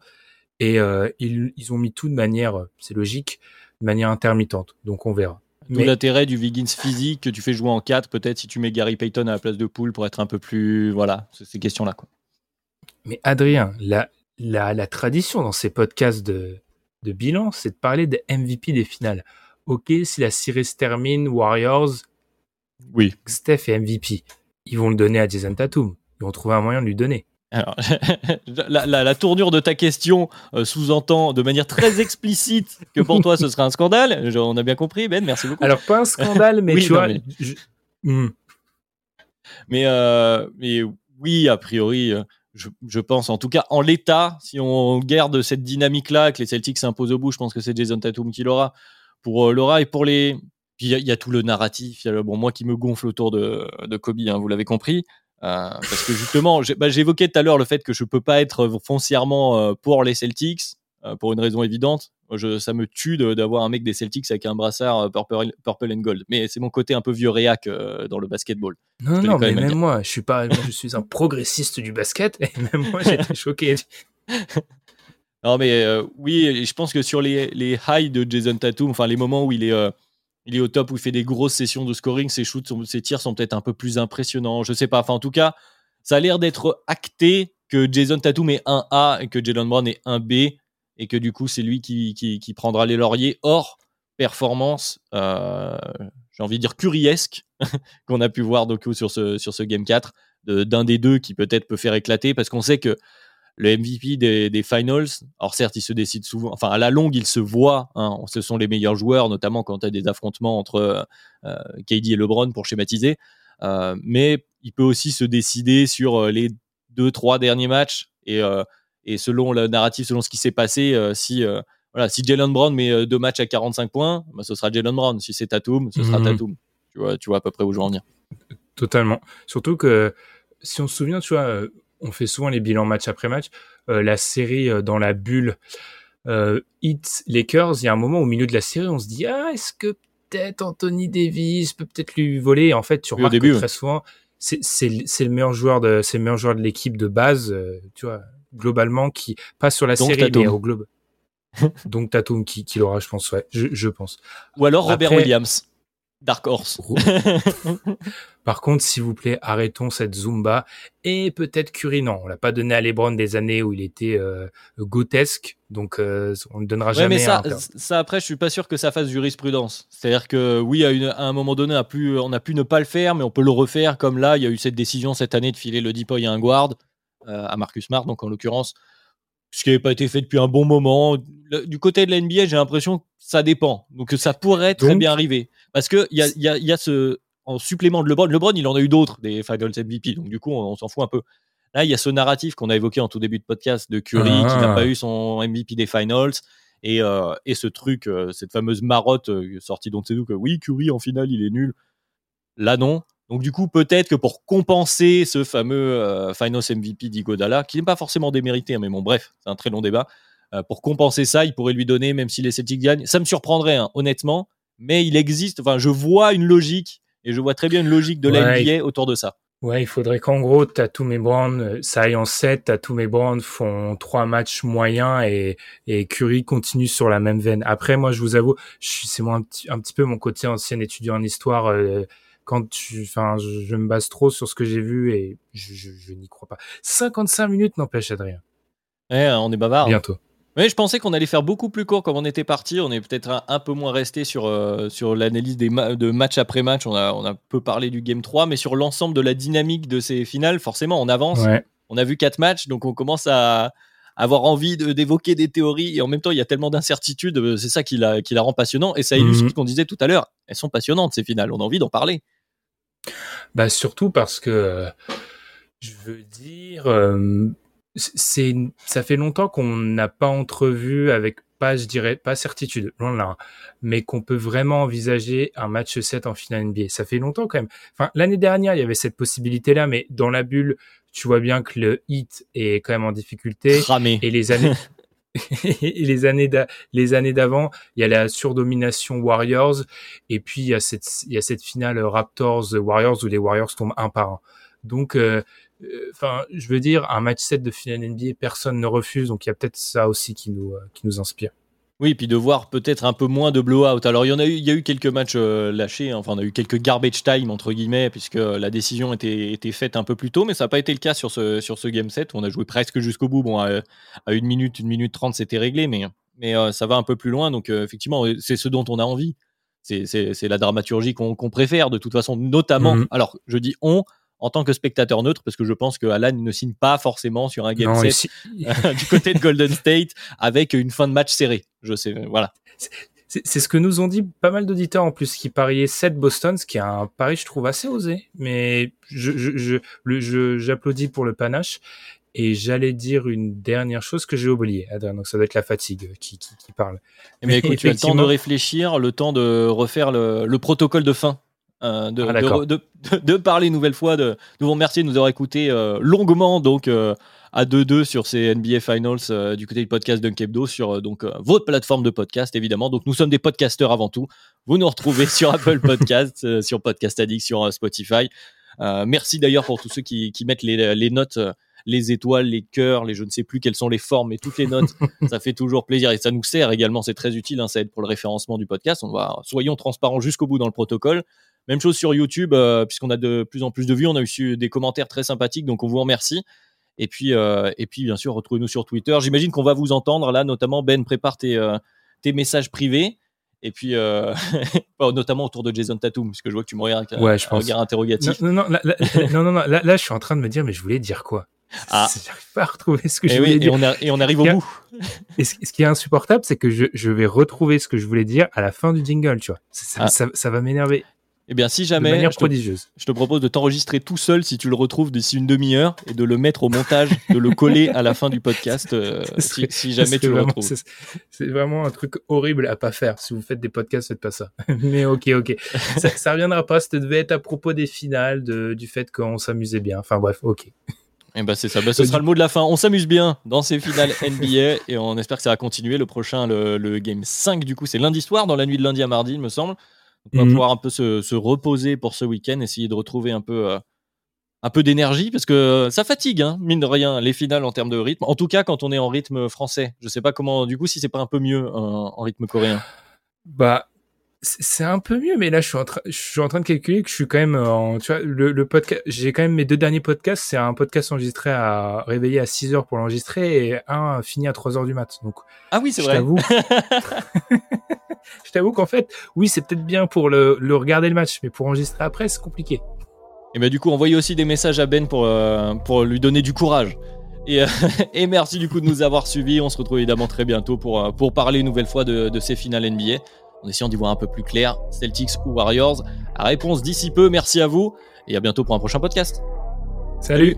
et euh, ils, ils ont mis tout de manière, c'est logique, de manière intermittente. Donc on verra. D'où l'intérêt du Wiggins physique que tu fais jouer en 4, peut-être si tu mets Gary Payton à la place de Poole pour être un peu plus. Voilà, ces questions-là. Quoi. Mais Adrien, la, la, la, tradition dans ces podcasts de, de bilan, c'est de parler des MVP des finales. Ok, si la série se termine, Warriors, oui. Steph est MVP. Ils vont le donner à Jason Tatum. Ils vont trouver un moyen de lui donner. Alors, la, tournure de ta question euh, sous-entend de manière très explicite que pour toi ce serait un scandale. on a bien compris, Ben, merci beaucoup. Alors, pas un scandale, mais tu vois. Hmm. Mais... Euh, mais, oui, a priori, euh, je, pense, en tout cas, en l'état, si on garde cette dynamique-là, que les Celtics s'imposent au bout, je pense que c'est Jason Tatum qui l'aura. Pour Laura et pour les. il y, a tout le narratif. bon, moi qui me gonfle autour de, de Kobe, hein, vous l'avez compris. Euh, parce que justement, bah, j'évoquais tout à l'heure le fait que je peux pas être foncièrement euh, pour les Celtics, euh, pour une raison évidente. Je, ça me tue d'avoir un mec des Celtics avec un brassard purple, purple and gold. Mais c'est mon côté un peu vieux réac dans le basketball. Non, non, mais même, moi, je suis pas, je suis un progressiste du basket et même moi, j'étais choqué. non, mais oui, je pense que sur les, les highs de Jason Tatum, enfin les moments où il est il est au top où il fait des grosses sessions de scoring. Ses shoots, ses tirs sont peut-être un peu plus impressionnants. Je sais pas. Enfin, en tout cas, ça a l'air d'être acté que Jason Tatum est un A et que Jalen Brown est un B et que du coup, c'est lui qui, qui, prendra les lauriers. Or, performance, euh, j'ai envie de dire curiesque qu'on a pu voir donc, sur, ce, sur ce Game 4 d'un des deux qui peut-être peut faire éclater parce qu'on sait que le MVP des, finals, alors certes, il se décide souvent, enfin à la longue, il se voit, hein, ce sont les meilleurs joueurs, notamment quand tu as des affrontements entre euh, euh KD et LeBron pour schématiser, euh, mais il peut aussi se décider sur les deux, trois derniers matchs et, et selon le narratif, selon ce qui s'est passé, si, voilà, si Jalen Brown met deux matchs à 45 points, bah, ce sera Jalen Brown. Si c'est Tatum, ce sera mhm. Tatum. Tu vois, tu vois à peu près où je veux en venir. Totalement. Surtout que si on se souvient, tu vois, on fait souvent les bilans match après match. Euh, la série euh, dans la bulle euh, Hits Lakers, il y a un moment au milieu de la série, on se dit ah est-ce que peut-être Anthony Davis peut peut-être lui voler? en fait, tu remarques que très souvent c'est le meilleur joueur de c'est le meilleur joueur de l'équipe de base, tu vois, globalement qui passe sur la série mais au globe. Donc Tatum qui, qui l'aura, je pense, ouais, je, pense. Ou alors Robert Williams. Dark Horse. Par contre, s'il vous plaît, arrêtons cette Zumba. Et peut-être Curry, non, on l'a pas donné à LeBron des années où il était euh, gotesque, donc euh, on ne donnera jamais. Mais ça, ça, après, je suis pas sûr que ça fasse jurisprudence. C'est-à-dire que oui, à, une, à, un moment donné, on a, pu, on a pu ne pas le faire, mais on peut le refaire. Comme là, il y a eu cette décision cette année de filer le Deepoy à un guard, euh, à Marcus Smart, donc en l'occurrence, ce qui n'avait pas été fait depuis un bon moment. du côté de la NBA, j'ai l'impression que ça dépend. Donc ça pourrait très bien arriver. Parce qu'il y a, y, a, y a ce. En supplément de LeBron, LeBron, il en a eu d'autres, des Finals MVP. Donc du coup, on, s'en fout un peu. Là, il y a ce narratif qu'on a évoqué en tout début de podcast de Curry qui n'a ah. pas eu son MVP des Finals. Et, euh, et ce truc, euh, cette fameuse marotte euh, sortie d'on sait que oui, Curry en finale, il est nul. Là, non. Donc, du coup, peut-être que pour compenser ce fameux euh, Finals MVP d'Igodala, qui n'est pas forcément démérité, hein, mais bon, bref, c'est un très long débat. Euh, pour compenser ça, il pourrait lui donner, même si les Celtics gagnent. Ça me surprendrait, hein, honnêtement, mais il existe. Enfin, je vois une logique, et je vois très bien une logique de la Ouais. NBA autour de ça. Ouais, il faudrait qu'en gros, Tatum et Brown, euh, ça aille en 7, Tatum et Brown font trois matchs moyens et, et Curry continue sur la même veine. Après, moi, je vous avoue, c'est moi un petit, un petit peu mon côté ancien étudiant en histoire, euh, quand tu, enfin, je, je me base trop sur ce que j'ai vu et je, je, je n'y crois pas. 55 minutes n'empêche Adrien. Ouais, on est bavard. Bientôt. Oui, je pensais qu'on allait faire beaucoup plus court comme on était parti. On est peut-être un, un peu moins resté sur, euh, sur l'analyse des ma- de match après match. On a, on a peu parlé du Game 3, mais sur l'ensemble de la dynamique de ces finales, forcément, on avance. Ouais. On a vu quatre matchs, donc on commence à avoir envie de- d'évoquer des théories. Et en même temps, il y a tellement d'incertitudes. euh, C'est ça qui la, qui la rend passionnant. Et ça illustre Mhm. ce qu'on disait tout à l'heure. Elles sont passionnantes, ces finales. On a envie d'en parler. Bah surtout parce que euh, je veux dire, euh, c'est ça fait longtemps qu'on n'a pas entrevu avec pas je dirais pas certitude loin de là, hein, mais qu'on peut vraiment envisager un match 7 en finale NBA. Ça fait longtemps quand même. Enfin l'année dernière il y avait cette possibilité là, mais dans la bulle tu vois bien que le hit est quand même en difficulté Cramé. et les années et les années les années d'avant, il y a la surdomination Warriors et puis il y a cette il y a cette finale Raptors Warriors où les Warriors tombent un par un. Donc euh, euh, enfin, je veux dire un match 7 de finale NBA, personne ne refuse donc il y a peut-être ça aussi qui nous euh, qui nous inspire. Oui, puis de voir peut-être un peu moins de blowout. Alors, il y en a eu, il y a eu quelques matchs euh, lâchés. hein. Enfin, on a eu quelques garbage time entre guillemets, puisque la décision était, était faite un peu plus tôt, mais ça n'a pas été le cas sur ce sur ce game set. On a joué presque jusqu'au bout. Bon, à, à une minute, une minute trente, c'était réglé, mais mais euh, ça va un peu plus loin. Donc, euh, effectivement, c'est ce dont on a envie. C'est la dramaturgie qu'on qu'on préfère de toute façon, notamment. Mhm. Alors, je dis on en tant que spectateur neutre, parce que je pense que Alan ne signe pas forcément sur un game Non, set du côté de Golden State avec une fin de match serrée. Je sais, voilà. c'est ce que nous ont dit pas mal d'auditeurs en plus qui pariaient 7 Boston, ce qui est un pari je trouve assez osé, mais je je je j'applaudis pour le panache. Et j'allais dire une dernière chose que j'ai oubliée, Adrien, donc ça doit être la fatigue qui, qui, qui parle. Eh bien, écoute, tu as le temps de réfléchir, le temps de refaire le, le protocole de fin. Euh, de, Ah, de, de- de- parler une nouvelle fois, de, de vous remercier de nous avoir écoutés euh, longuement donc euh, à 2-2 sur ces NBA Finals euh, du côté du podcast Dunkebdo sur euh, donc votre plateforme de podcast évidemment. Donc nous sommes des podcasteurs avant tout. Vous nous retrouvez sur Apple Podcasts, euh, sur Podcast Addict, sur Spotify. Euh, merci d'ailleurs pour tous ceux qui, qui mettent les, les notes, les étoiles, les cœurs, les je ne sais plus quelles sont les formes, mais toutes les notes. ça fait toujours plaisir et ça nous sert également. C'est très utile, hein, ça aide pour le référencement du podcast. On va soyons transparents jusqu'au bout dans le protocole. Même chose sur YouTube, euh, puisqu'on a de plus en plus de vues, on a eu des commentaires très sympathiques, donc on vous remercie. Et puis, euh, et puis bien sûr, retrouvez-nous sur Twitter. J'imagine qu'on va vous entendre là, notamment Ben prépare tes, euh, tes messages privés. Et puis, euh, notamment autour de Jason Tatum, puisque je vois que tu me regardes avec un- Ouais, je un pense. regard interrogatif. Non, non, non, là, là- non, non, non, là, là, je suis en train de me dire, mais je voulais dire quoi? Ah. J'arrive pas à retrouver ce que je Et, voulais oui, et, dire. on a- et on arrive au bout. Et ce, ce qui est insupportable, c'est que je, je vais retrouver ce que je voulais dire à la fin du jingle, tu vois. Ça, ça, Ah. ça, ça va m'énerver Eh bien, si de jamais, manière je te, prodigieuse. je te propose de t'enregistrer tout seul si tu le retrouves d'ici une demi-heure et de le mettre au montage, de le coller à la fin du podcast euh, si, jamais tu le vraiment- retrouves. C'est vraiment un truc horrible à pas faire. Si vous faites des podcasts, faites pas ça. Mais ok, ok. Ça, ça reviendra pas. Ça devait être à propos des finales, de, du fait qu'on s'amusait bien. Enfin bref, ok. Eh ben c'est ça, Ben, ce sera le mot de la fin. On s'amuse bien dans ces finales NBA et on espère que ça va continuer. Le prochain, le, le game 5, du coup, c'est lundi soir, dans la nuit de lundi à mardi, il me semble. Donc, on va pouvoir un peu se, se reposer pour ce week-end, essayer de retrouver un peu, euh, un peu d'énergie parce que ça fatigue, hein, mine de rien, les finales en termes de rythme. En tout cas, quand on est en rythme français. Je sais pas comment, du coup, si c'est pas un peu mieux euh, en rythme coréen. Bah, c'est un peu mieux, mais là, je suis en train, je suis en train de calculer que je suis quand même en, tu vois, le, le podcast, j'ai quand même mes deux derniers podcasts, c'est un podcast enregistré à, réveillé à 6 heures pour l'enregistrer et un fini à 3 heures du mat. Donc, Ah oui, c'est je vrai. t'avoue, je t'avoue qu'en fait, oui, c'est peut-être bien pour le, le regarder le match, mais pour enregistrer après, c'est compliqué. Et ben du coup, envoyez aussi des messages à Ben pour, euh, pour lui donner du courage. Et, euh, et merci du coup de nous avoir suivis. On se retrouve évidemment très bientôt pour, euh, pour parler une nouvelle fois de, de ces finales NBA. En essayant d'y voir un peu plus clair, Celtics ou Warriors. Réponse d'ici peu. Merci à vous et à bientôt pour un prochain podcast. Salut.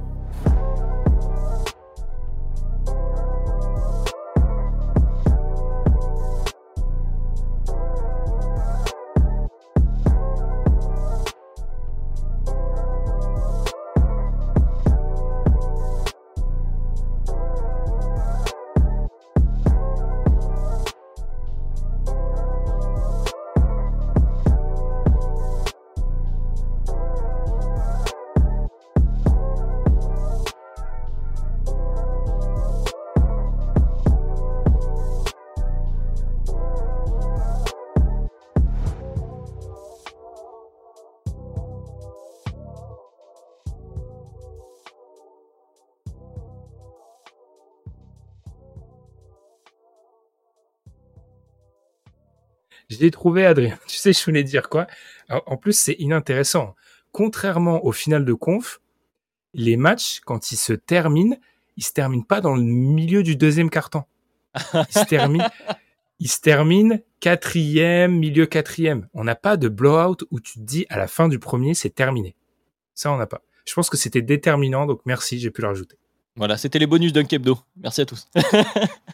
J'ai trouvé Adrien. Tu sais, je voulais dire quoi? En plus, c'est inintéressant. Contrairement au final de conf, les matchs, quand ils se terminent, ils se terminent pas dans le milieu du deuxième carton. Ils se terminent, ils se terminent quatrième, milieu quatrième. On n'a pas de blowout où tu te dis à la fin du premier, c'est terminé. Ça, on n'a pas. Je pense que c'était déterminant, donc merci, j'ai pu le rajouter. Voilà, c'était les bonus d'un Kebdo. Merci à tous.